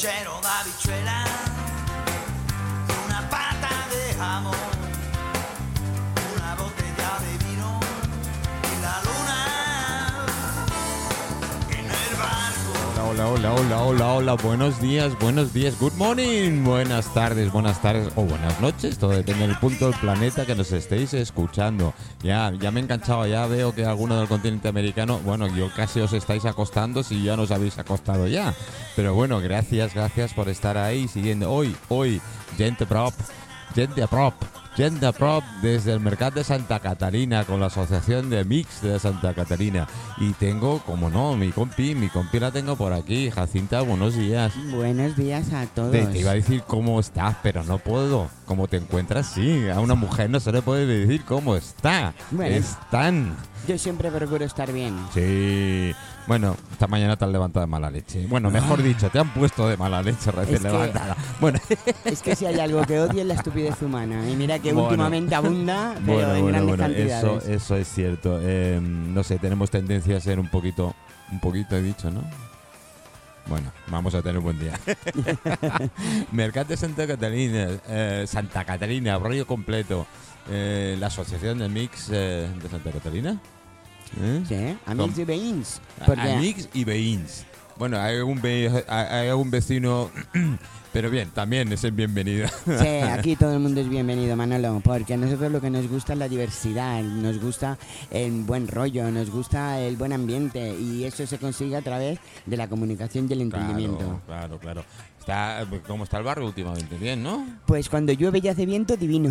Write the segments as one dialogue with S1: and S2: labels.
S1: c'era una vicella
S2: Hola, hola, hola, buenos días, buenos días, good morning, buenas tardes, buenas tardes o buenas noches, todo depende del punto del planeta que nos estéis escuchando. Ya, ya me he enganchado, ya veo que alguno del continente americano, bueno, yo casi os estáis acostando si ya nos habéis acostado ya. Pero bueno, gracias, gracias por estar ahí siguiendo. Hoy, hoy, gente prop, gente prop. Gente Prop desde el Mercat de Santa Catarina con la Asociación de Mix de Santa Catarina. Y tengo, como no, mi compi, mi compi la tengo por aquí. Jacinta, buenos días.
S3: Buenos días a todos.
S2: Te, te iba a decir cómo estás, pero no puedo. ¿Cómo te encuentras? Sí, a una mujer no se le puede decir cómo está.
S3: Bueno.
S2: Están.
S3: Yo siempre procuro estar bien.
S2: Sí. Bueno, esta mañana te has levantado de mala leche. Bueno, mejor dicho, te han puesto de mala leche recién
S3: Es que-
S2: levantada. Bueno,
S3: Es que si hay algo que odio es la estupidez humana. Y mira que
S2: Bueno.
S3: últimamente abunda, pero
S2: bueno,
S3: en
S2: bueno,
S3: grandes
S2: bueno, eso,
S3: cantidades.
S2: eso es cierto. Eh, no sé, tenemos tendencia a ser un poquito, un poquito he dicho, ¿no? Bueno, vamos a tener un buen día. Mercat de Santa Catalina, eh, Santa Catalina, rollo completo. Eh, la Asociación de Mix eh, de Santa Catalina. ¿Eh?
S3: Sí, amics y veïns.
S2: A-
S3: Porque
S2: Amics y veïns. Bueno, hay algún, ve- hay algún vecino, pero bien, también es el bienvenido.
S3: sí, aquí todo el mundo es bienvenido, Manolo. Porque a nosotros lo que nos gusta es la diversidad, nos gusta el buen rollo, nos gusta el buen ambiente. Y eso se consigue a través de la comunicación y el entendimiento.
S2: Claro, claro, claro. Está, ¿Cómo está el barrio últimamente? Bien, ¿no?
S3: Pues cuando llueve y hace viento, divino.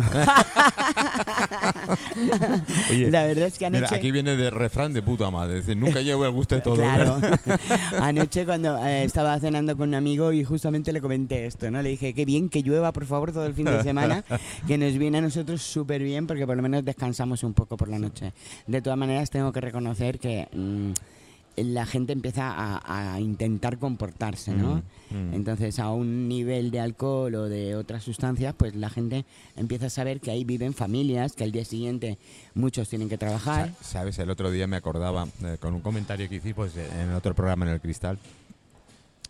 S2: Oye,
S3: la verdad es que anoche...
S2: Mira, aquí viene de refrán de puta madre. Es decir, nunca llevo el gusto de todo.
S3: Claro. Anoche cuando eh, estaba cenando con un amigo y justamente le comenté esto, ¿no? Le dije, qué bien que llueva, por favor, todo el fin de semana, que nos viene a nosotros súper bien porque por lo menos descansamos un poco por la noche. De todas maneras, tengo que reconocer que mm, la gente empieza a, a intentar comportarse, ¿no?
S2: Mm, mm.
S3: Entonces, a un nivel de alcohol o de otras sustancias, pues la gente empieza a saber que ahí viven familias, que al día siguiente muchos tienen que trabajar.
S2: Sa- Sabes, el otro día me acordaba eh, con un comentario que hicimos en el otro programa en el Cristal.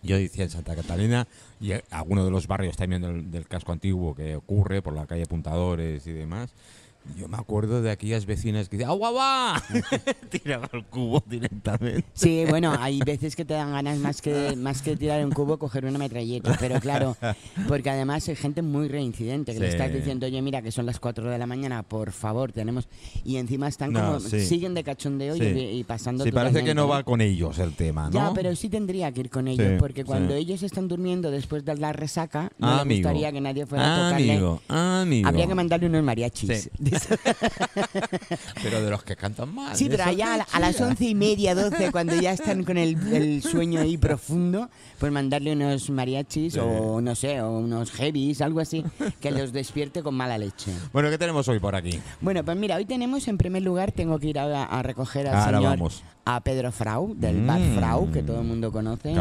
S2: Yo decía en Santa Catalina y eh, alguno de los barrios también del, del casco antiguo que ocurre por la calle Puntadores y demás. Yo me acuerdo de aquellas vecinas que decían ¡Agua va! Tiraba el cubo directamente.
S3: Sí, bueno, hay veces que te dan ganas más que más que tirar un cubo, coger una metralleta, pero claro, porque además hay gente muy reincidente, que le estás diciendo, oye, mira, que son las 4 de la mañana, por favor, tenemos... Y encima están
S2: No,
S3: como...
S2: sí.
S3: siguen de cachondeo y-
S2: Sí.
S3: y, pasando
S2: Sí, parece que no va con ellos el tema, ¿no?
S3: Ya, pero sí tendría que ir con ellos,
S2: Sí,
S3: porque cuando
S2: sí.
S3: ellos están durmiendo después de la resaca, no
S2: Ah, amigo.
S3: gustaría que nadie fuera a tocarle.
S2: Amigo, amigo.
S3: Habría que mandarle unos mariachis.
S2: Pero de los que cantan mal.
S3: Sí, pero allá a, la-
S2: qué
S3: a las once y media, doce, cuando ya están con el, el sueño ahí profundo, pues mandarle unos mariachis
S2: Sí.
S3: o no sé, o unos heavies, algo así, que los despierte con mala leche.
S2: Bueno, ¿qué tenemos hoy por aquí?
S3: Bueno, pues mira, hoy tenemos en primer lugar, tengo que ir a, a recoger al
S2: Ahora
S3: señor,
S2: vamos.
S3: a Pedro Frau, del bar
S2: Mm.
S3: Frau, que todo el mundo conoce.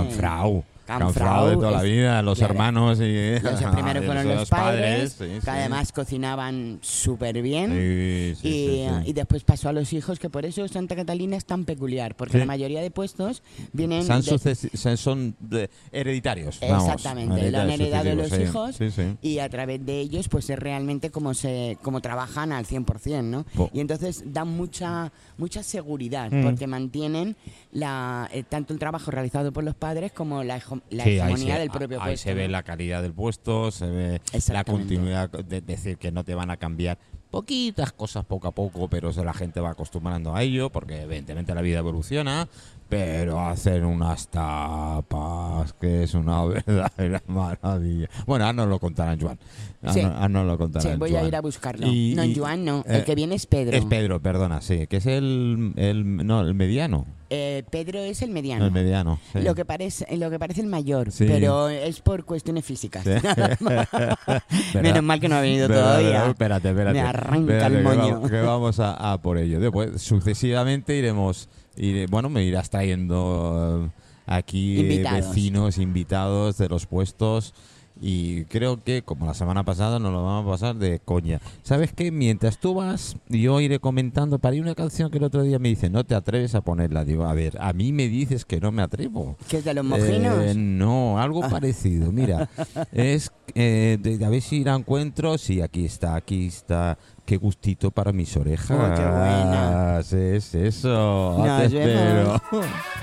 S2: Canfrau de toda la vida, los
S3: claro.
S2: hermanos y...
S3: Los primeros fueron
S2: Los
S3: los padres,
S2: sí,
S3: que
S2: sí.
S3: además cocinaban súper bien.
S2: Sí,
S3: y, después pasó a los hijos, que por eso Santa Catalina es tan peculiar, porque la mayoría de puestos vienen
S2: Son,
S3: de-
S2: sucesi- son- son de- hereditarios. vamos,
S3: Exactamente, lo han heredado los hijos y a través de ellos pues es realmente como se como trabajan al 100%, ¿no? Y entonces dan mucha mucha seguridad
S2: Mm.
S3: porque mantienen la eh, tanto el trabajo realizado por los padres como la, la
S2: Sí, ahí
S3: hegemonía
S2: se-
S3: del propio
S2: ahí
S3: puesto.
S2: se ve
S3: ¿no?
S2: la calidad del puesto, se ve la continuidad, de decir que no te van a cambiar poquitas cosas poco a poco, pero la gente va acostumbrando a ello, porque evidentemente la vida evoluciona, pero hacen unas tapas que es una verdadera maravilla. Bueno, ahora nos lo contarán, Joan. Ahora,
S3: Sí.
S2: ahora nos lo contarán.
S3: Sí, voy a ir a buscarlo.
S2: Y-
S3: no,
S2: y-
S3: Joan no,
S2: eh,
S3: el que viene es Pedro.
S2: Es Pedro, perdona, sí, que es el, el no, el mediano.
S3: Eh, Pedro es el mediano.
S2: El mediano. sí.
S3: Lo que parece lo que parece el mayor,
S2: Sí.
S3: pero es por cuestiones físicas.
S2: Sí.
S3: Menos mal que no ha venido todavía.
S2: Espérate, espérate.
S3: Me arranca
S2: Espérate,
S3: el
S2: que
S3: moño.
S2: Que, vamos a, a por ello. Después, sucesivamente iremos. Iré- bueno, me irás trayendo eh, aquí eh,
S3: Invitados.
S2: vecinos, invitados de los puestos. Y creo que, como la semana pasada, nos lo vamos a pasar de coña. ¿Sabes qué? Mientras tú vas, yo iré comentando. Para una canción que el otro día me dice, no te atreves a ponerla. Digo, a ver, a mí me dices que no me atrevo.
S3: ¿Qué es de los mojinos?
S2: Eh, no, algo parecido. Mira, es eh, de, a ver si la encuentro. Sí, aquí está, aquí está. Qué gustito para mis orejas.
S3: Oh, qué buena.
S2: Es eso. Te espero.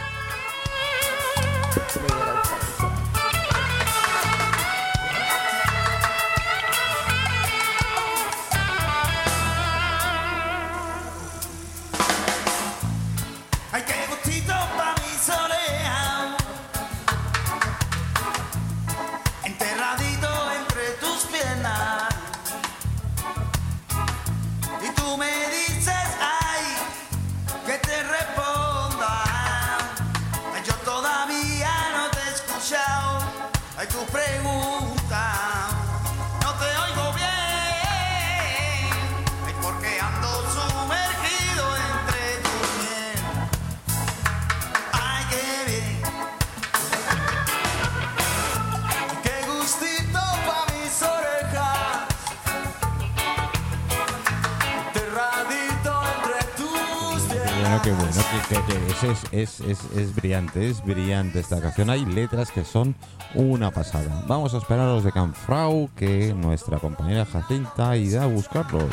S1: Qué
S2: bueno, qué es, es, es, es, brillante, es brillante esta canción. Hay letras que son una pasada. Vamos a esperar a los de Canfrau, que nuestra compañera Jacinta irá a buscarlos.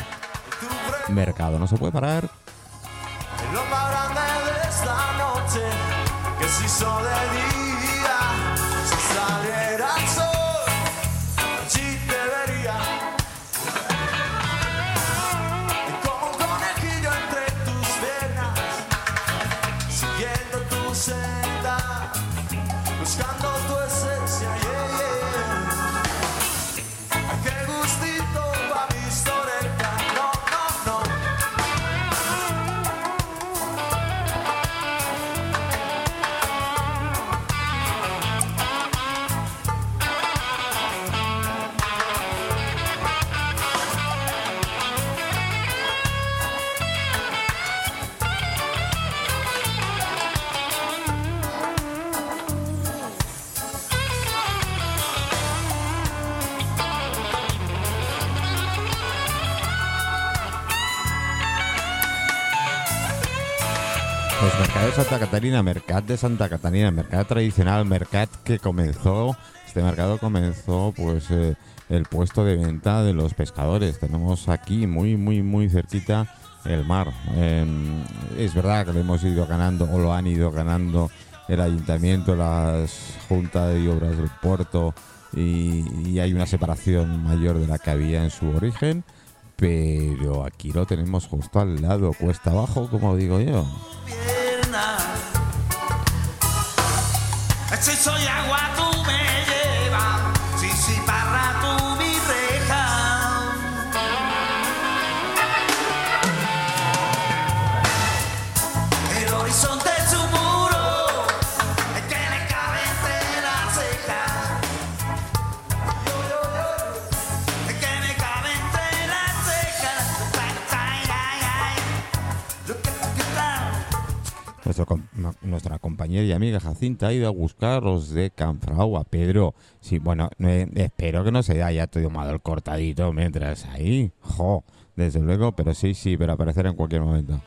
S2: Mercado no se puede parar. Santa Catarina, Mercat de Santa Catarina, Mercat tradicional, Mercat que comenzó, este mercado comenzó pues eh, el puesto de venta de los pescadores. Tenemos aquí muy, muy, muy cerquita el mar. Eh, es verdad que lo hemos ido ganando o lo han ido ganando el ayuntamiento, las juntas de obras del puerto y, y hay una separación mayor de la que había en su origen. Pero aquí lo tenemos justo al lado, cuesta abajo, como digo yo.
S1: Si soy agua, tú
S2: Nuestro nuestra compañera y amiga Jacinta ha ido a buscar los de Canfrau Pedro. Sí, bueno, eh, espero que no se haya tomado el cortadito mientras ahí. Jo, desde luego, pero sí, sí, pero aparecerá en cualquier momento.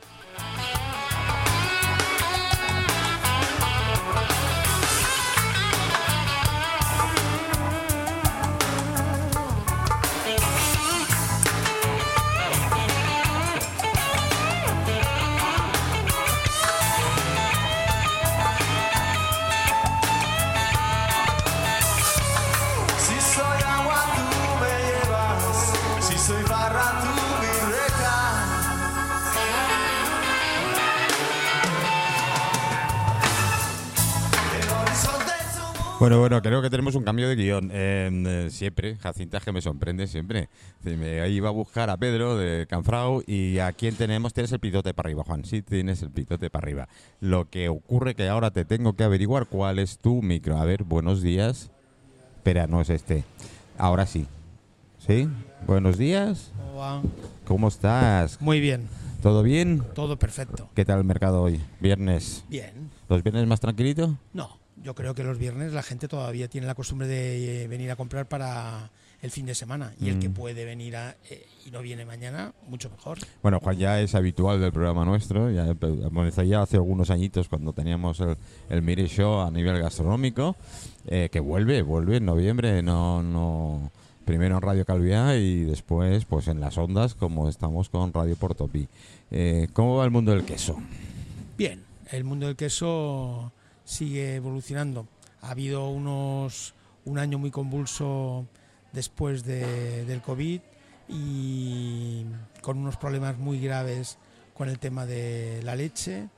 S2: Bueno, bueno, creo que tenemos un cambio de guion. Eh, eh, siempre, Jacinta, que me sorprende siempre. Me iba a buscar a Pedro de Canfrau y a quién tenemos. Tienes el pitote para arriba, Juan. Sí, tienes el pitote para arriba. Lo que ocurre que ahora te tengo que averiguar cuál es tu micro. A ver, buenos días. Espera, no es este. Ahora sí. ¿Sí? Buenos días.
S4: ¿Cómo
S2: estás?
S4: Muy bien,
S2: ¿Todo bien?
S4: todo perfecto.
S2: ¿Qué tal el mercado hoy? Viernes.
S4: Bien.
S2: ¿Los viernes más tranquilito?
S4: No, yo creo que los viernes la gente todavía tiene la costumbre de eh, venir a comprar para el fin de semana y el que
S2: Mm.
S4: puede venir a, eh, y no viene mañana, mucho mejor.
S2: Bueno, Juan ya es habitual del programa nuestro. Ya empe- comenzó ya hace algunos añitos cuando teníamos el, el Mire Show a nivel gastronómico, eh, que vuelve, vuelve en noviembre. No, no, primero en Radio Calviá y después, pues en las ondas, como estamos con Radio Portopí. Eh, ¿Cómo va el mundo del queso?
S4: Bien, el mundo del queso sigue evolucionando. Ha habido unos un año muy convulso después de- del COVID y con unos problemas muy graves con el tema de la leche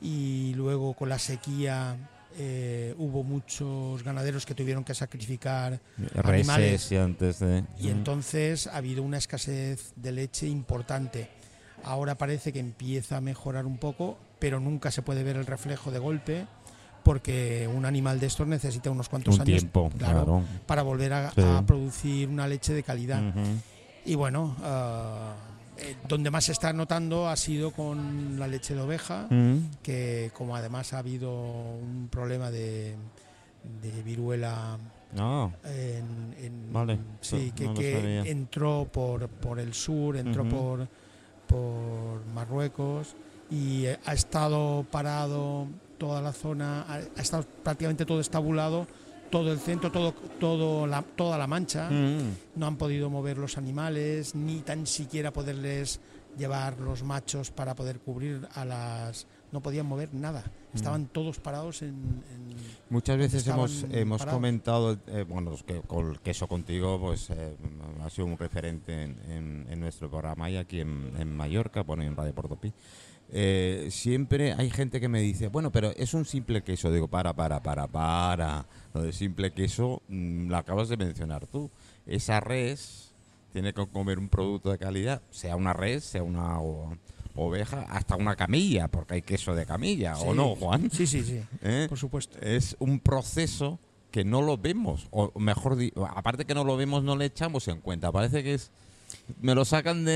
S4: y luego con la sequía eh, hubo muchos ganaderos que tuvieron que sacrificar animales
S2: y antes de...
S4: y entonces ha habido una escasez de leche importante. Ahora parece que empieza a mejorar un poco, pero nunca se puede ver el reflejo de golpe porque un animal de estos necesita unos cuantos
S2: un
S4: años
S2: tiempo,
S4: claro,
S2: claro.
S4: para volver a,
S2: Sí.
S4: a producir una leche de calidad. Y bueno, ah, eh, donde más se está notando ha sido con la leche de oveja, que como además ha habido un problema de, de viruela
S2: Ah,
S4: en, en-
S2: Vale,
S4: sí,
S2: eso
S4: que,
S2: no
S4: que entró por, por el sur, entró por, por Marruecos y eh, ha estado parado toda la zona, ha, estado prácticamente todo estabulado, todo el centro, todo, todo la, toda la mancha.
S2: mm.
S4: No han podido mover los animales, ni tan siquiera poderles llevar los machos para poder cubrir a las... No podían mover nada,
S2: Mm.
S4: estaban todos parados en... en-
S2: Muchas veces hemos, hemos comentado, eh, bueno, que con el queso contigo, pues eh, ha sido un referente en, en- en nuestro programa y aquí en, en Mallorca, bueno, en Radio Portopí. Eh, siempre hay gente que me dice, bueno, pero es un simple queso. Digo, para, para, para, para. Lo de simple queso mm, lo acabas de mencionar tú. Esa res tiene que comer un producto de calidad, sea una res, sea una o- oveja, hasta una camilla, porque hay queso de camilla, ¿o no, Juan?
S4: Sí, sí, sí,
S2: ¿Eh?
S4: por supuesto.
S2: es un proceso que no lo vemos, o mejor, aparte que no lo vemos, no le echamos en cuenta. Parece que es. Me lo sacan de,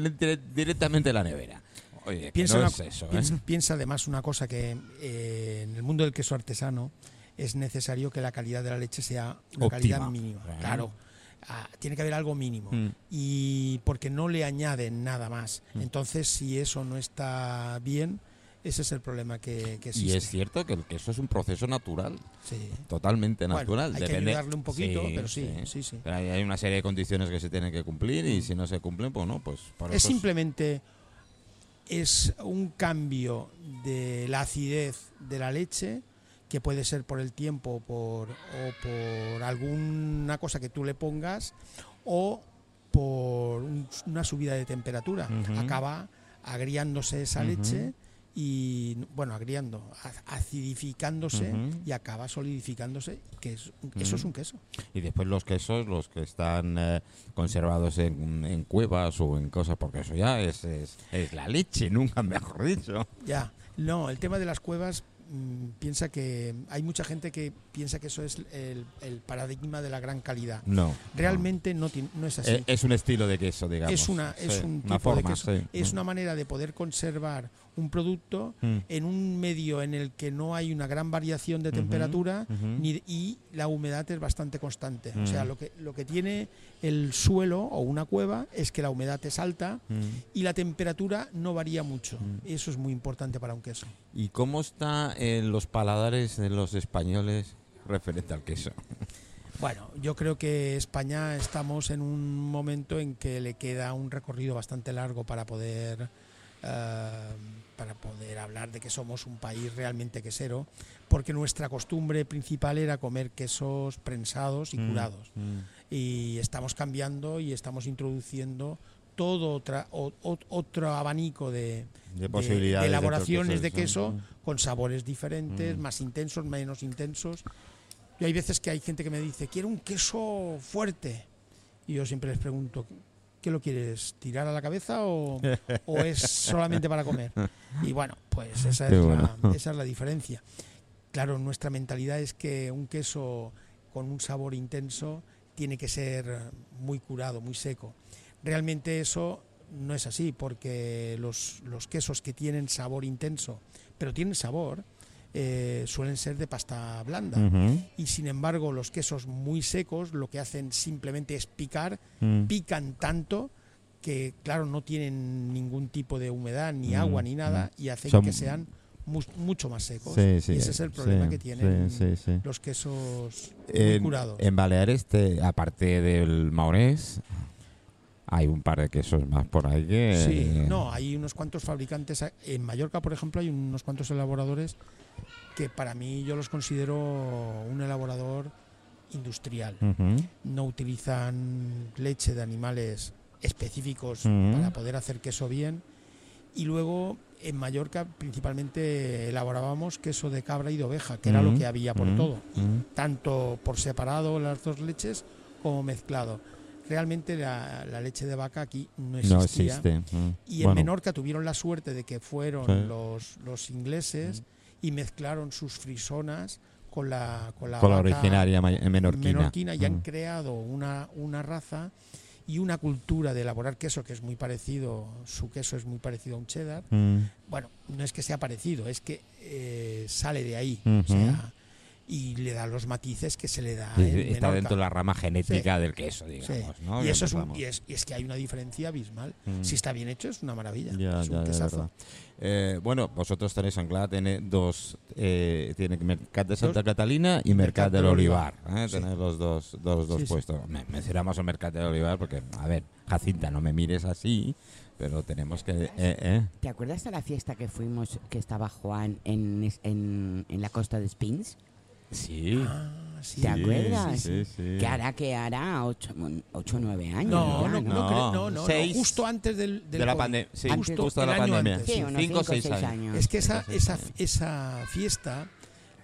S2: de- dire- directamente de la nevera. Oye,
S4: Piensa,
S2: no
S4: una-
S2: es eso, ¿eh?
S4: piensa, piensa además una cosa que eh, en el mundo del queso artesano es necesario que la calidad de la leche sea una calidad mínima.
S2: Claro.
S4: Claro. Ah, tiene que haber algo mínimo
S2: Mm.
S4: y porque no le añaden nada más.
S2: Mm.
S4: Entonces, si eso no está bien, ese es el problema que, que
S2: Y
S4: existe.
S2: es cierto que el queso es un proceso natural,
S4: Sí.
S2: totalmente
S4: Bueno,
S2: natural.
S4: hay que ayudarle un poquito, pero sí, sí, sí.
S2: Pero hay, hay una serie de condiciones que se tienen que cumplir y si no se cumplen, pues no, pues por
S4: Es simplemente es un cambio de la acidez de la leche que puede ser por el tiempo o por, o por alguna cosa que tú le pongas o por un- una subida de temperatura. Acaba agriándose esa leche y, bueno, agriando, acidificándose y acaba solidificándose, que es, un- eso es un queso.
S2: Y después los quesos, los que están eh, conservados en, en cuevas o en cosas, porque eso ya es, es, es la leche, nunca mejor dicho.
S4: Ya, no, el tema de las cuevas mm, piensa que hay mucha gente que piensa que eso es el, el paradigma de la gran calidad.
S2: No.
S4: Realmente no, ti- no es
S2: no.
S4: así.
S2: Eh, Es un estilo de queso, digamos.
S4: es una, es
S2: Sí,
S4: un
S2: una forma,
S4: de queso.
S2: sí.
S4: Es una manera de poder conservar un producto
S2: Mm.
S4: en un medio en el que no hay una gran variación de temperatura ni y la humedad es bastante constante. O sea,
S2: Mm.
S4: lo que, lo que tiene el suelo o una cueva es que la humedad es alta
S2: Mm.
S4: y la temperatura no varía mucho. Eso es muy importante para un queso.
S2: ¿Y cómo está en los paladares de los españoles referente al queso?
S4: Bueno, yo creo que España estamos en un momento en que le queda un recorrido bastante largo para poder eh, para poder hablar de que somos un país realmente quesero, porque nuestra costumbre principal era comer quesos prensados y
S2: Mm,
S4: curados.
S2: mm.
S4: Y estamos cambiando y estamos introduciendo todo otra, o- otro abanico de,
S2: De posibilidades.
S4: de elaboraciones de
S2: ¿no?
S4: queso con sabores diferentes,
S2: Mm.
S4: más intensos, menos intensos. Y hay veces que hay gente que me dice, quiero un queso fuerte. Y yo siempre les pregunto, ¿qué lo quieres? ¿Tirar a la cabeza o, o es solamente para comer? Y bueno, pues esa es,
S2: bueno.
S4: la, esa es la diferencia. Claro, nuestra mentalidad es que un queso con un sabor intenso tiene que ser muy curado, muy seco. Realmente eso no es así, porque los, los quesos que tienen sabor intenso, pero tienen sabor, eh, suelen ser de pasta blanda. Y sin embargo, los quesos muy secos lo que hacen simplemente es picar,
S2: Mm.
S4: pican tanto que, claro, no tienen ningún tipo de humedad, ni
S2: Mm,
S4: agua, ni nada,
S2: mm.
S4: y hacen
S2: Son-
S4: que sean mu- mucho más secos.
S2: Sí, sí,
S4: y ese es el problema
S2: sí,
S4: que tienen los quesos muy
S2: En,
S4: curados.
S2: en Baleares, te- aparte del maonés, hay un par de quesos más por ahí que...
S4: Sí, no, hay unos cuantos fabricantes. En Mallorca, por ejemplo, hay unos cuantos elaboradores que para mí yo los considero un elaborador industrial. No utilizan leche de animales específicos para poder hacer queso bien. Y luego en Mallorca principalmente elaborábamos queso de cabra y de oveja, que era lo que había por todo. Tanto por separado las dos leches como mezclado. Realmente la, la leche de vaca aquí no existía.
S2: No existe. Mm.
S4: Y en Menorca tuvieron la suerte de que fueron
S2: Sí.
S4: los, los ingleses y mezclaron sus frisonas con la, con la,
S2: con la originaria ma- menorquina.
S4: menorquina y han
S2: Mm.
S4: creado una, una raza y una cultura de elaborar queso que es muy parecido, su queso es muy parecido a un cheddar.
S2: Mm.
S4: Bueno, no es que sea parecido, es que eh, sale de ahí. O sea, y le da los matices que se le da
S2: Sí,
S4: en
S2: Está
S4: Menorca.
S2: dentro de la rama genética
S4: Sí.
S2: del queso,
S4: Sí.
S2: digamos. ¿no?
S4: y, eso es un- y, es, y es que hay una diferencia abismal.
S2: Mm.
S4: Si está bien hecho, es una maravilla.
S2: Ya,
S4: es un
S2: ya, ya,
S4: quesazo.
S2: verdad. Eh, bueno, vosotros tenéis Anclada, tiene dos, eh, tiene Mercat de Santa
S4: Dos-
S2: Catalina y Mercat
S4: Mercat
S2: del Olivar.
S4: Olivar.
S2: ¿eh?
S4: Sí.
S2: Tenéis los dos, dos, dos
S4: Sí, sí.
S2: puestos. Me- mencionamos el Mercat del Olivar porque, a ver, Jacinta, no me mires así, pero tenemos que... eh, eh.
S3: ¿Te acuerdas de la fiesta que fuimos, que estaba Juan en, en, en la costa de Spins?
S2: Sí.
S4: Ah, sí.
S3: ¿Te acuerdas?
S2: Sí, sí.
S3: Que hará que hará 8 o 9 años.
S4: No,
S3: ya,
S4: no, no,
S2: No,
S4: creo- no, no,
S2: seis
S4: no, justo antes del, del
S2: de la pandemia. Sí,
S3: Antes-
S2: justo de la
S4: año
S2: pandemia.
S4: antes.
S3: Sí, unos
S2: cinco o
S3: 5 o
S2: seis
S3: 6
S2: años.
S4: Es que esa, esa, esa fiesta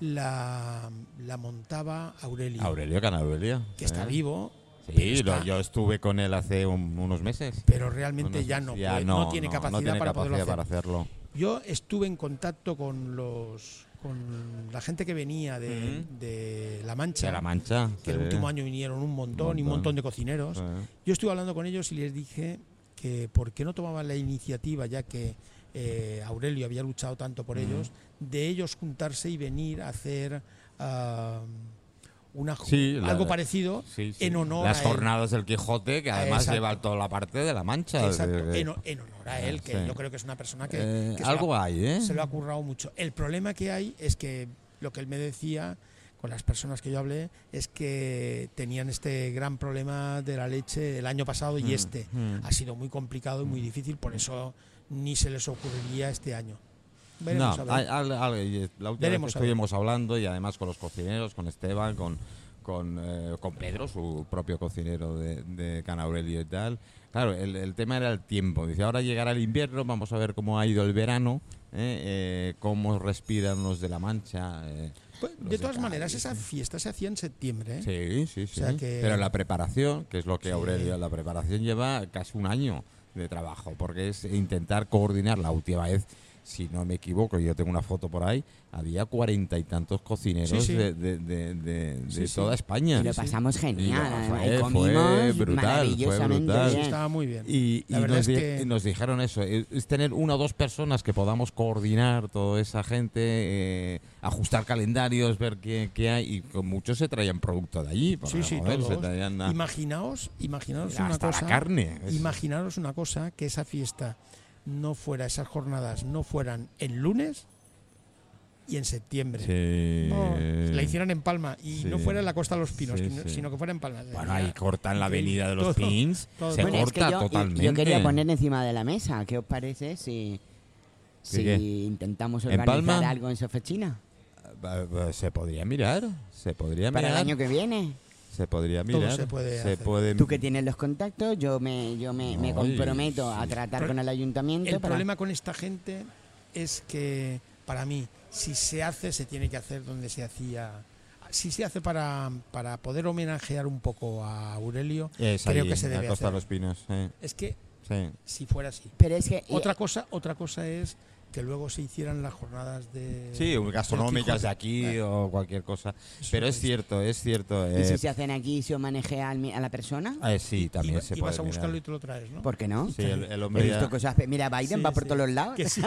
S4: la, la montaba Aurelio,
S2: Aurelio Canaruelia.
S4: que está
S2: ¿eh?
S4: vivo,
S2: Sí,
S4: está-
S2: lo- yo estuve con él hace un- unos meses.
S4: pero realmente
S2: Unos
S4: ya no, puede- no tiene capacidad
S2: tiene
S4: para poderlo
S2: capacidad
S4: hacer.
S2: para hacerlo.
S4: Yo estuve en contacto con los con la gente que venía de, de La Mancha,
S2: De la Mancha.
S4: que el último año vinieron un montón, y un
S2: Montón.
S4: de cocineros.
S2: Sí.
S4: Yo estuve hablando con ellos y les dije que por qué no tomaban la iniciativa, ya que eh, Aurelio había luchado tanto por ellos, de ellos juntarse y venir a hacer ah, una,
S2: Sí, la-
S4: algo parecido
S2: Sí, sí.
S4: en honor
S2: Las
S4: a él.
S2: jornadas del Quijote, que además
S4: Exacto.
S2: lleva toda la parte de la Mancha.
S4: Exacto, en, honor a él, que
S2: Sí.
S4: yo creo que es una persona que,
S2: Eh,
S4: que se,
S2: algo
S4: ha,
S2: hay, ¿eh?
S4: se lo ha currado mucho. El problema que hay es que lo que él me decía con las personas que yo hablé es que tenían este gran problema de la leche el año pasado y
S2: Mm,
S4: este
S2: mm.
S4: ha sido muy complicado y muy difícil, por eso ni se les ocurriría este año. Veremos
S2: no,
S4: a ver.
S2: hay- hay- hay- la última
S4: Veremos
S2: vez que estuvimos hablando y además con los cocineros, con Esteban, con, con, eh, con Pedro, su propio cocinero de, de Canaurelio y tal. Claro, el, el tema era el tiempo. Dice, ahora llegará el invierno, vamos a ver cómo ha ido el verano, eh, eh, cómo respiran los de la Mancha. eh.
S4: Pues, de todas
S2: Cádiz,
S4: maneras, esa fiesta se hacía en septiembre. ¿eh?
S2: Sí, sí, sí.
S4: O sea que-
S2: Pero la preparación, que es lo que
S4: Sí.
S2: Aurelio, la preparación lleva casi un año de trabajo, porque es intentar coordinar la última vez. Si no me equivoco, yo tengo una foto por ahí, había cuarenta y tantos cocineros
S4: Sí, sí.
S2: de, de- de- de- de
S4: Sí, sí.
S2: toda España.
S3: Y lo pasamos genial.
S2: fue-
S3: y
S2: fue
S3: comimos
S2: brutal, fue brutal.
S4: Estaba muy bien.
S2: Y, nos,
S4: es
S2: di-
S4: que-
S2: nos dijeron eso, es tener una o dos personas que podamos coordinar toda esa gente, eh, ajustar calendarios, ver qué, qué hay, y con muchos se traían producto de allí.
S4: sí,
S2: joder, se
S4: todos.
S2: traían a-
S4: Imaginaos, imaginaos una
S2: hasta
S4: cosa.
S2: la carne.
S4: Imaginaros una cosa, que esa fiesta no fuera, esas jornadas no fueran en lunes y en septiembre.
S2: Sí.
S4: No, la hicieran en Palma y
S2: Sí.
S4: no fuera en la Costa de los Pinos,
S2: Sí,
S4: que no-
S2: sí.
S4: sino que fuera en Palma.
S2: Bueno, ahí cortan la avenida de los
S4: Todo,
S2: Pins,
S4: todo.
S2: se
S4: Bueno,
S3: es que
S2: corta
S3: yo,
S2: totalmente.
S3: yo quería poner encima de la mesa. ¿Qué os parece si, si
S2: qué?
S3: intentamos
S2: ¿En
S3: organizar
S2: Palma?
S3: algo en Sofechina?
S2: Eh, eh, Se podría mirar, se podría
S3: Para el
S2: mirar.
S3: año que viene.
S2: Se podría
S4: Todo
S2: mirar.
S4: se puede
S2: se
S4: hacer.
S2: puede-
S3: Tú que tienes los contactos, yo me, yo me, comprometo a tratar
S4: Pero
S3: con el ayuntamiento.
S4: El
S3: para-
S4: problema con esta gente es que, para mí, si se hace, se tiene que hacer donde se hacía. Si se hace para, para poder homenajear un poco a Aurelio,
S2: Es
S4: creo que se debe
S2: Costa
S4: hacer.
S2: los Pinos.
S4: es que
S2: sí.
S4: si fuera así.
S3: Pero es que...
S4: Otra cosa, otra cosa es que luego se hicieran las jornadas de
S2: Sí, gastronómicas de aquí
S4: Eh,
S2: o cualquier cosa.
S4: Eso
S2: Pero es
S4: es.
S2: cierto, es cierto.
S3: ¿Y
S2: eh,
S3: si se hacen aquí y se mi- a la persona?
S2: eh, sí,
S4: y
S2: también
S4: va-
S2: se
S4: y
S2: puede
S4: vas a buscarlo y te lo traes, ¿no?
S3: ¿Por qué no?
S2: Sí, el, el
S3: He
S2: hombre
S3: visto
S2: ya-
S3: cosas. Mira, Biden
S4: Sí,
S3: va por
S4: sí.
S3: todos los lados.
S4: Que sí.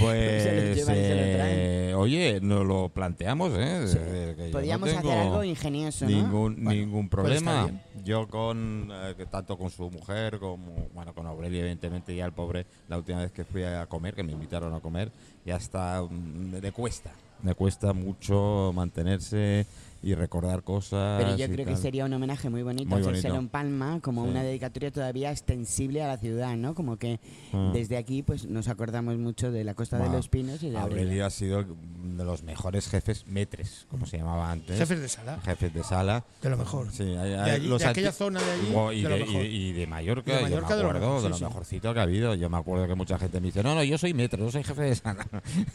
S2: Pues,
S3: Se y se
S2: eh, oye, nos lo planteamos, ¿eh?
S3: Sí.
S2: Eh, que yo
S3: Podríamos
S2: no
S3: hacer algo ingenioso, ¿no?
S2: Ningún,
S4: Bueno,
S2: ningún
S4: estar
S2: problema. Yo con, eh, tanto con su mujer como, bueno, con Aurelio, evidentemente, ya el pobre, la última vez que fui a comer, que me invitaron a comer, ya está, mm, le cuesta. Le cuesta mucho mantenerse y recordar cosas.
S3: Pero yo creo que
S2: tal.
S3: sería un homenaje muy bonito
S2: Muy bonito.
S3: en Palma como
S2: Sí.
S3: una dedicatoria todavía extensible a la ciudad, ¿no? Como que
S2: Ah.
S3: desde aquí pues nos acordamos mucho de la Costa de los Pinos y de Aurelio.
S2: Aurelio ha sido de los mejores jefes metres, como se llamaba antes.
S4: Jefes de sala,
S2: Jefes de sala.
S4: de lo mejor.
S2: Sí, hay-
S4: de
S2: hay
S4: allí-
S2: los
S4: de aquella zona de allí,
S2: y,
S4: de lo
S2: de,
S4: mejor.
S2: y- y de Mallorca,
S4: De
S2: yo
S4: Mallorca,
S2: me
S4: de lo
S2: acuerdo,
S4: mejor,
S2: de lo
S4: sí.
S2: mejorcito que ha habido. Yo me acuerdo que mucha gente me dice, no, no, yo soy metro, yo soy jefe de sala.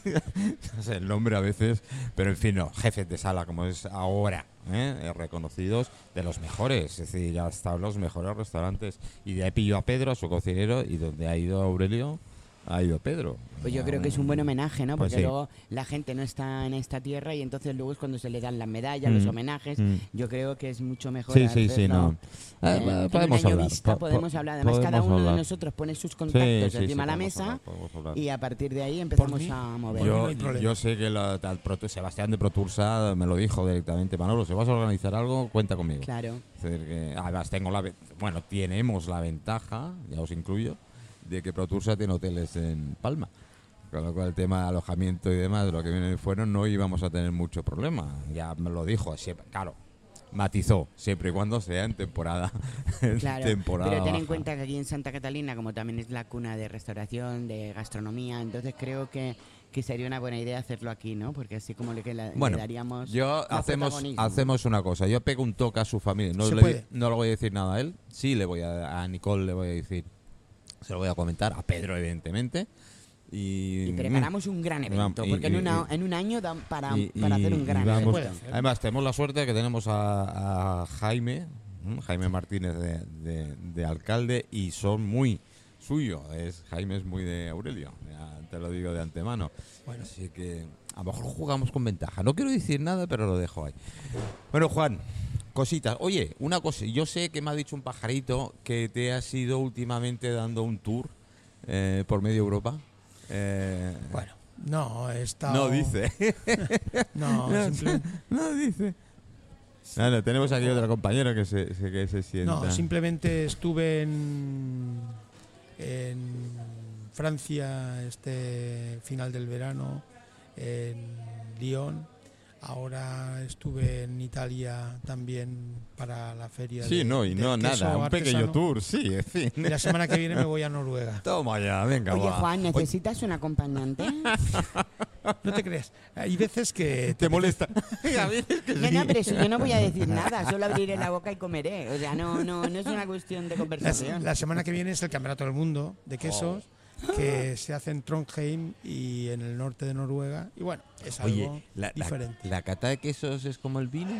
S2: no sé el nombre a veces, pero en fin, no, jefes de sala, como es ahora, ¿eh? Eh, reconocidos de los mejores. Es decir, ya ha estado en los mejores restaurantes. Y de ahí pilló a Pedro, a su cocinero, y donde ha ido Aurelio, ha ido Pedro.
S3: Pues yo creo que es un buen homenaje, ¿no?
S2: Pues
S3: Porque
S2: sí.
S3: luego la gente no está en esta tierra y entonces luego es cuando se le dan las medallas, los
S2: Mm,
S3: homenajes.
S2: mm.
S3: Yo creo que es mucho mejor.
S2: Sí, sí, sí,
S3: hacerlo,
S2: no.
S3: eh,
S2: Eh,
S3: un
S2: podemos hablar.
S3: vista
S2: po- po-
S3: podemos hablar. Además, cada uno de nosotros pone sus contactos
S2: sí,
S3: encima de la mesa
S2: hablar,
S3: y a partir de ahí empezamos a mover.
S4: No
S2: Yo, sé que la- tal Protu- Sebastián de Protursa me lo dijo directamente, Manolo, si vas a organizar algo, cuenta conmigo.
S3: Claro.
S2: Es decir, que además tengo la bueno, tenemos la ventaja, ya os incluyo, de que Protursa tiene hoteles en Palma. Con lo cual el tema de alojamiento y demás, de lo que viene de fuera, no íbamos a tener mucho problema. Ya me lo dijo, siempre, claro, matizó, siempre y cuando sea en temporada. en
S3: Claro,
S2: temporada
S3: pero ten en
S2: baja.
S3: cuenta que aquí en Santa Catalina, como también es la cuna de restauración, de gastronomía, entonces creo que, que sería una buena idea hacerlo aquí, ¿no? Porque así como le, le
S2: Bueno,
S3: daríamos
S2: yo hacemos, hacemos una cosa. Yo pego un toque a su familia. No le, no le voy a decir nada a él. Sí, le voy a, a Nicole le voy a decir. Se lo voy a comentar. A Pedro, evidentemente. Y,
S3: Y preparamos un gran evento,
S2: y-
S3: porque en,
S2: y-
S3: una-
S2: y-
S3: en un año dan para,
S2: y-
S3: para hacer un gran
S2: vamos-
S3: evento.
S2: Además, tenemos la suerte de que tenemos a, a Jaime. Jaime Martínez de, de- de alcalde, y son muy suyo. Es, Jaime es muy de Aurelio, ya te lo digo de antemano.
S4: Bueno.
S2: Así que a lo mejor jugamos con ventaja. No quiero decir nada, pero lo dejo ahí. Bueno, Juan, cositas. Oye, una cosa. Yo sé que me ha dicho un pajarito que te has ido últimamente dando un tour eh, por medio Europa. Eh,
S4: Bueno, no, he estado...
S2: no dice.
S4: No,
S2: No,
S4: simple-
S2: no dice. Tenemos aquí otra compañera que se, se- que se sienta.
S4: no, simplemente estuve en, en Francia este final del verano, en Lyon. Ahora estuve en Italia también para la feria.
S2: Sí,
S4: de-
S2: no, y no
S4: queso
S2: nada. Un pequeño
S4: artesano.
S2: tour, sí, en fin.
S4: Y la semana que viene me voy a Noruega.
S2: Toma ya, venga,
S3: Oye,
S2: va.
S3: Juan,
S2: Oye,
S3: ¿necesitas un acompañante?
S4: No te crees. Hay veces que
S2: ¿Te molesta? A veces que
S3: No,
S2: sí.
S3: no, pero si yo no voy a decir nada, solo abriré la boca y comeré. O sea, no, no, no es una cuestión de
S4: La,
S3: conversación.
S4: la semana que viene es el Campeonato del Mundo de quesos que se hace en Trondheim y en el norte de Noruega. Y bueno, es algo
S2: Oye, la, la-
S4: diferente.
S2: la cata de quesos es como el vino.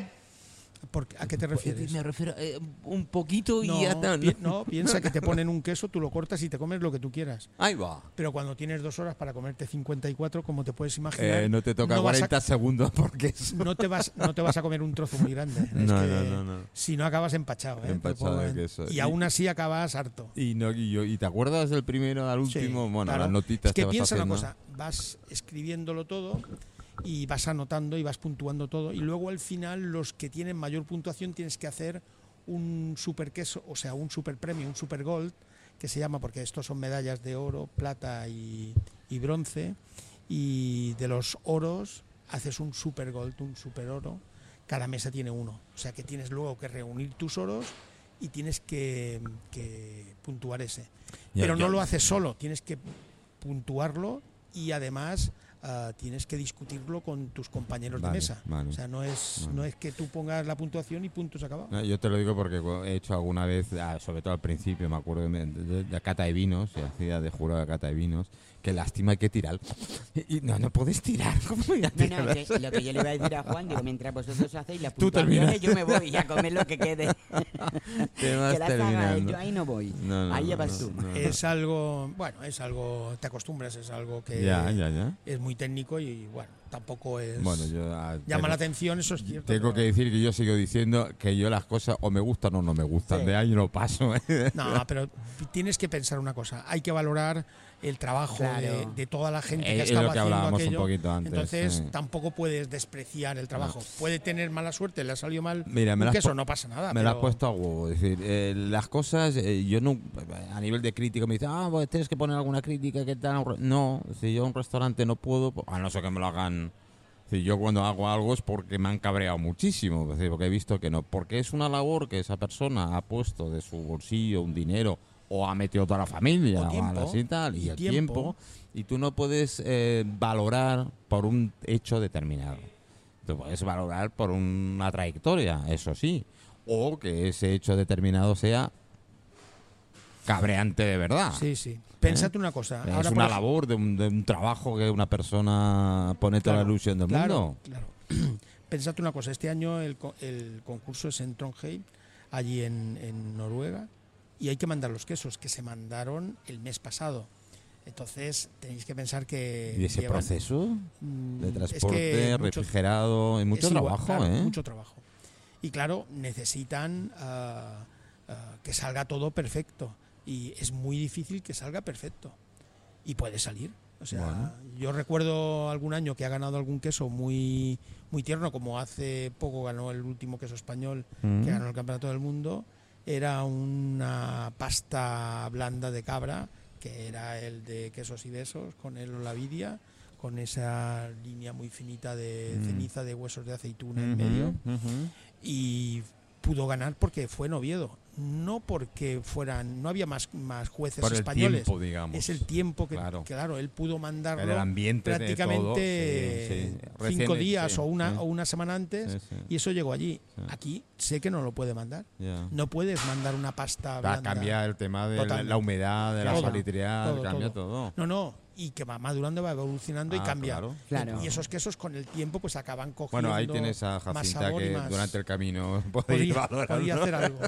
S4: ¿Por qué- ¿A qué te refieres?
S2: Me refiero eh, un poquito y
S4: No,
S2: ya está.
S4: pi- no, piensa que te ponen un queso, tú lo cortas y te comes lo que tú quieras.
S2: Ahí va.
S4: Pero cuando tienes dos horas para comerte 54, como te puedes imaginar,
S2: Eh, no te toca
S4: no vas a-
S2: 40 segundos porque es.
S4: no te vas, no te vas a comer un trozo muy grande. Es
S2: No,
S4: que
S2: no, no, no.
S4: Si no acabas empachado. ¿eh? Te
S2: Empachado de queso.
S4: Y
S2: Y-
S4: aún así acabas harto.
S2: Y, no, y, yo- ¿y te acuerdas del primero al
S4: Sí,
S2: último? bueno,
S4: claro.
S2: las notitas
S4: Es que
S2: vas
S4: piensa una
S2: haciendo.
S4: cosa, vas escribiéndolo todo y vas anotando y vas puntuando todo y luego al final los que tienen mayor puntuación tienes que hacer un super queso, o sea, un super premio, un super gold, que se llama porque estos son medallas de oro, plata y, y bronce y de los oros haces un super gold, un super oro, cada mesa tiene uno, o sea que tienes luego que reunir tus oros y tienes que, que puntuar ese.
S2: Ya,
S4: Pero
S2: ya.
S4: no lo haces solo, tienes que puntuarlo y además ah, tienes que discutirlo con tus compañeros
S2: Vale,
S4: de mesa.
S2: vale.
S4: O sea, no es,
S2: Vale.
S4: no es que tú pongas la puntuación y puntos acabado.
S2: No, yo te lo digo porque he hecho alguna vez, ah, sobre todo al principio, me acuerdo de, de- de cata de vinos, se hacía de jurado de cata de vinos, qué lástima hay que tirar. Y, y no, no puedes tirar. ¿Cómo voy a
S3: No,
S2: tirar?
S3: no, que lo que yo le iba a decir a Juan, digo, mientras vosotros hacéis las
S2: Tú
S3: puntuaciones,
S2: terminas.
S3: yo me voy a comer lo que quede.
S2: Te vas
S3: que él,
S2: terminando.
S3: yo ahí no voy.
S2: No, no,
S3: ahí
S2: no,
S3: ya vas
S2: no,
S3: tú.
S2: no, no.
S4: Es algo, bueno, es algo, te acostumbras, es algo que
S2: Ya, ya, ya.
S4: es muy técnico y bueno, tampoco es...
S2: Bueno, yo ah,
S4: llama
S2: tengo-
S4: la atención, eso es cierto.
S2: Tengo
S4: pero-
S2: que decir que yo sigo diciendo que yo las cosas o me gustan o no me gustan.
S3: Sí.
S2: De ahí no paso. ¿eh?
S4: No, pero tienes que pensar una cosa. Hay que valorar el trabajo
S3: Claro.
S4: de, de toda la gente
S2: Eh,
S4: que
S2: es
S4: estaba
S2: lo que
S4: haciendo
S2: hablábamos un
S4: aquello.
S2: poquito antes,
S4: Entonces
S2: sí.
S4: tampoco puedes despreciar el trabajo. Puede tener mala suerte, le ha salido mal.
S2: Mira, me po-
S4: no pasa nada.
S2: Me la has puesto a huevo. Es decir, eh, las cosas, eh, yo no. A nivel de crítico me dicen, ah, pues tienes que poner alguna crítica, ¿qué tal? No, si yo a un restaurante no puedo, a no ser que me lo hagan. Si yo cuando hago algo es porque me han cabreado muchísimo, es decir, porque he visto que no. Porque es una labor que esa persona ha puesto de su bolsillo un dinero o ha metido toda la familia
S4: O tiempo,
S2: así y tal, y,
S4: y
S2: el
S4: tiempo.
S2: tiempo. Y tú no puedes eh, valorar por un hecho determinado. Tú puedes valorar por una trayectoria, eso sí. O que ese hecho determinado sea cabreante de verdad.
S4: Sí, sí. Pensate una cosa.
S2: Es
S4: ahora,
S2: una labor de un, de un trabajo que una persona pone toda la ilusión del
S4: claro,
S2: mundo.
S4: Claro. Pensate una cosa. Este año el, el concurso es en Trondheim, allí en, en Noruega, y hay que mandar los quesos que se mandaron el mes pasado. Entonces tenéis que pensar que
S2: Y ese
S4: llevan-
S2: proceso
S4: Mm,
S2: de
S4: es que
S2: transporte,
S4: mucho-
S2: refrigerado, y mucho
S4: igual,
S2: trabajo,
S4: claro,
S2: ¿eh?
S4: Mucho trabajo. Y claro, necesitan ah, ah, que salga todo perfecto. Y es muy difícil que salga perfecto. Y puede salir. O sea,
S2: Bueno.
S4: yo recuerdo algún año que ha ganado algún queso muy, muy tierno, como hace poco ganó el último queso español
S2: Mm.
S4: que ganó el Campeonato del Mundo. Era una pasta blanda de cabra, que era el de quesos y besos, con el olavidia, con esa línea muy finita de
S2: Mm.
S4: ceniza de huesos de aceituna en medio. Y pudo ganar porque fue en Oviedo. No porque fueran, no había más, más jueces
S2: Por el
S4: españoles.
S2: tiempo, digamos.
S4: Es el tiempo que,
S2: Claro.
S4: claro, él pudo mandarlo
S2: El ambiente
S4: prácticamente
S2: todo, sí, sí.
S4: cinco días
S2: sí,
S4: o, una, o una semana antes y eso llegó allí. Aquí sé que no lo puede mandar. No puedes mandar una pasta blanda.
S2: cambia el tema de la, humedad, de la
S4: Todo, todo,
S2: cambia
S4: todo. No, no, y que va madurando, va evolucionando y
S2: Ah,
S4: cambia.
S2: claro.
S3: Claro.
S4: Y esos quesos con el tiempo pues acaban cogiendo
S2: Bueno, ahí tienes a Jacinta
S4: y
S2: que
S4: más-
S2: durante el camino
S4: podría hacer algo.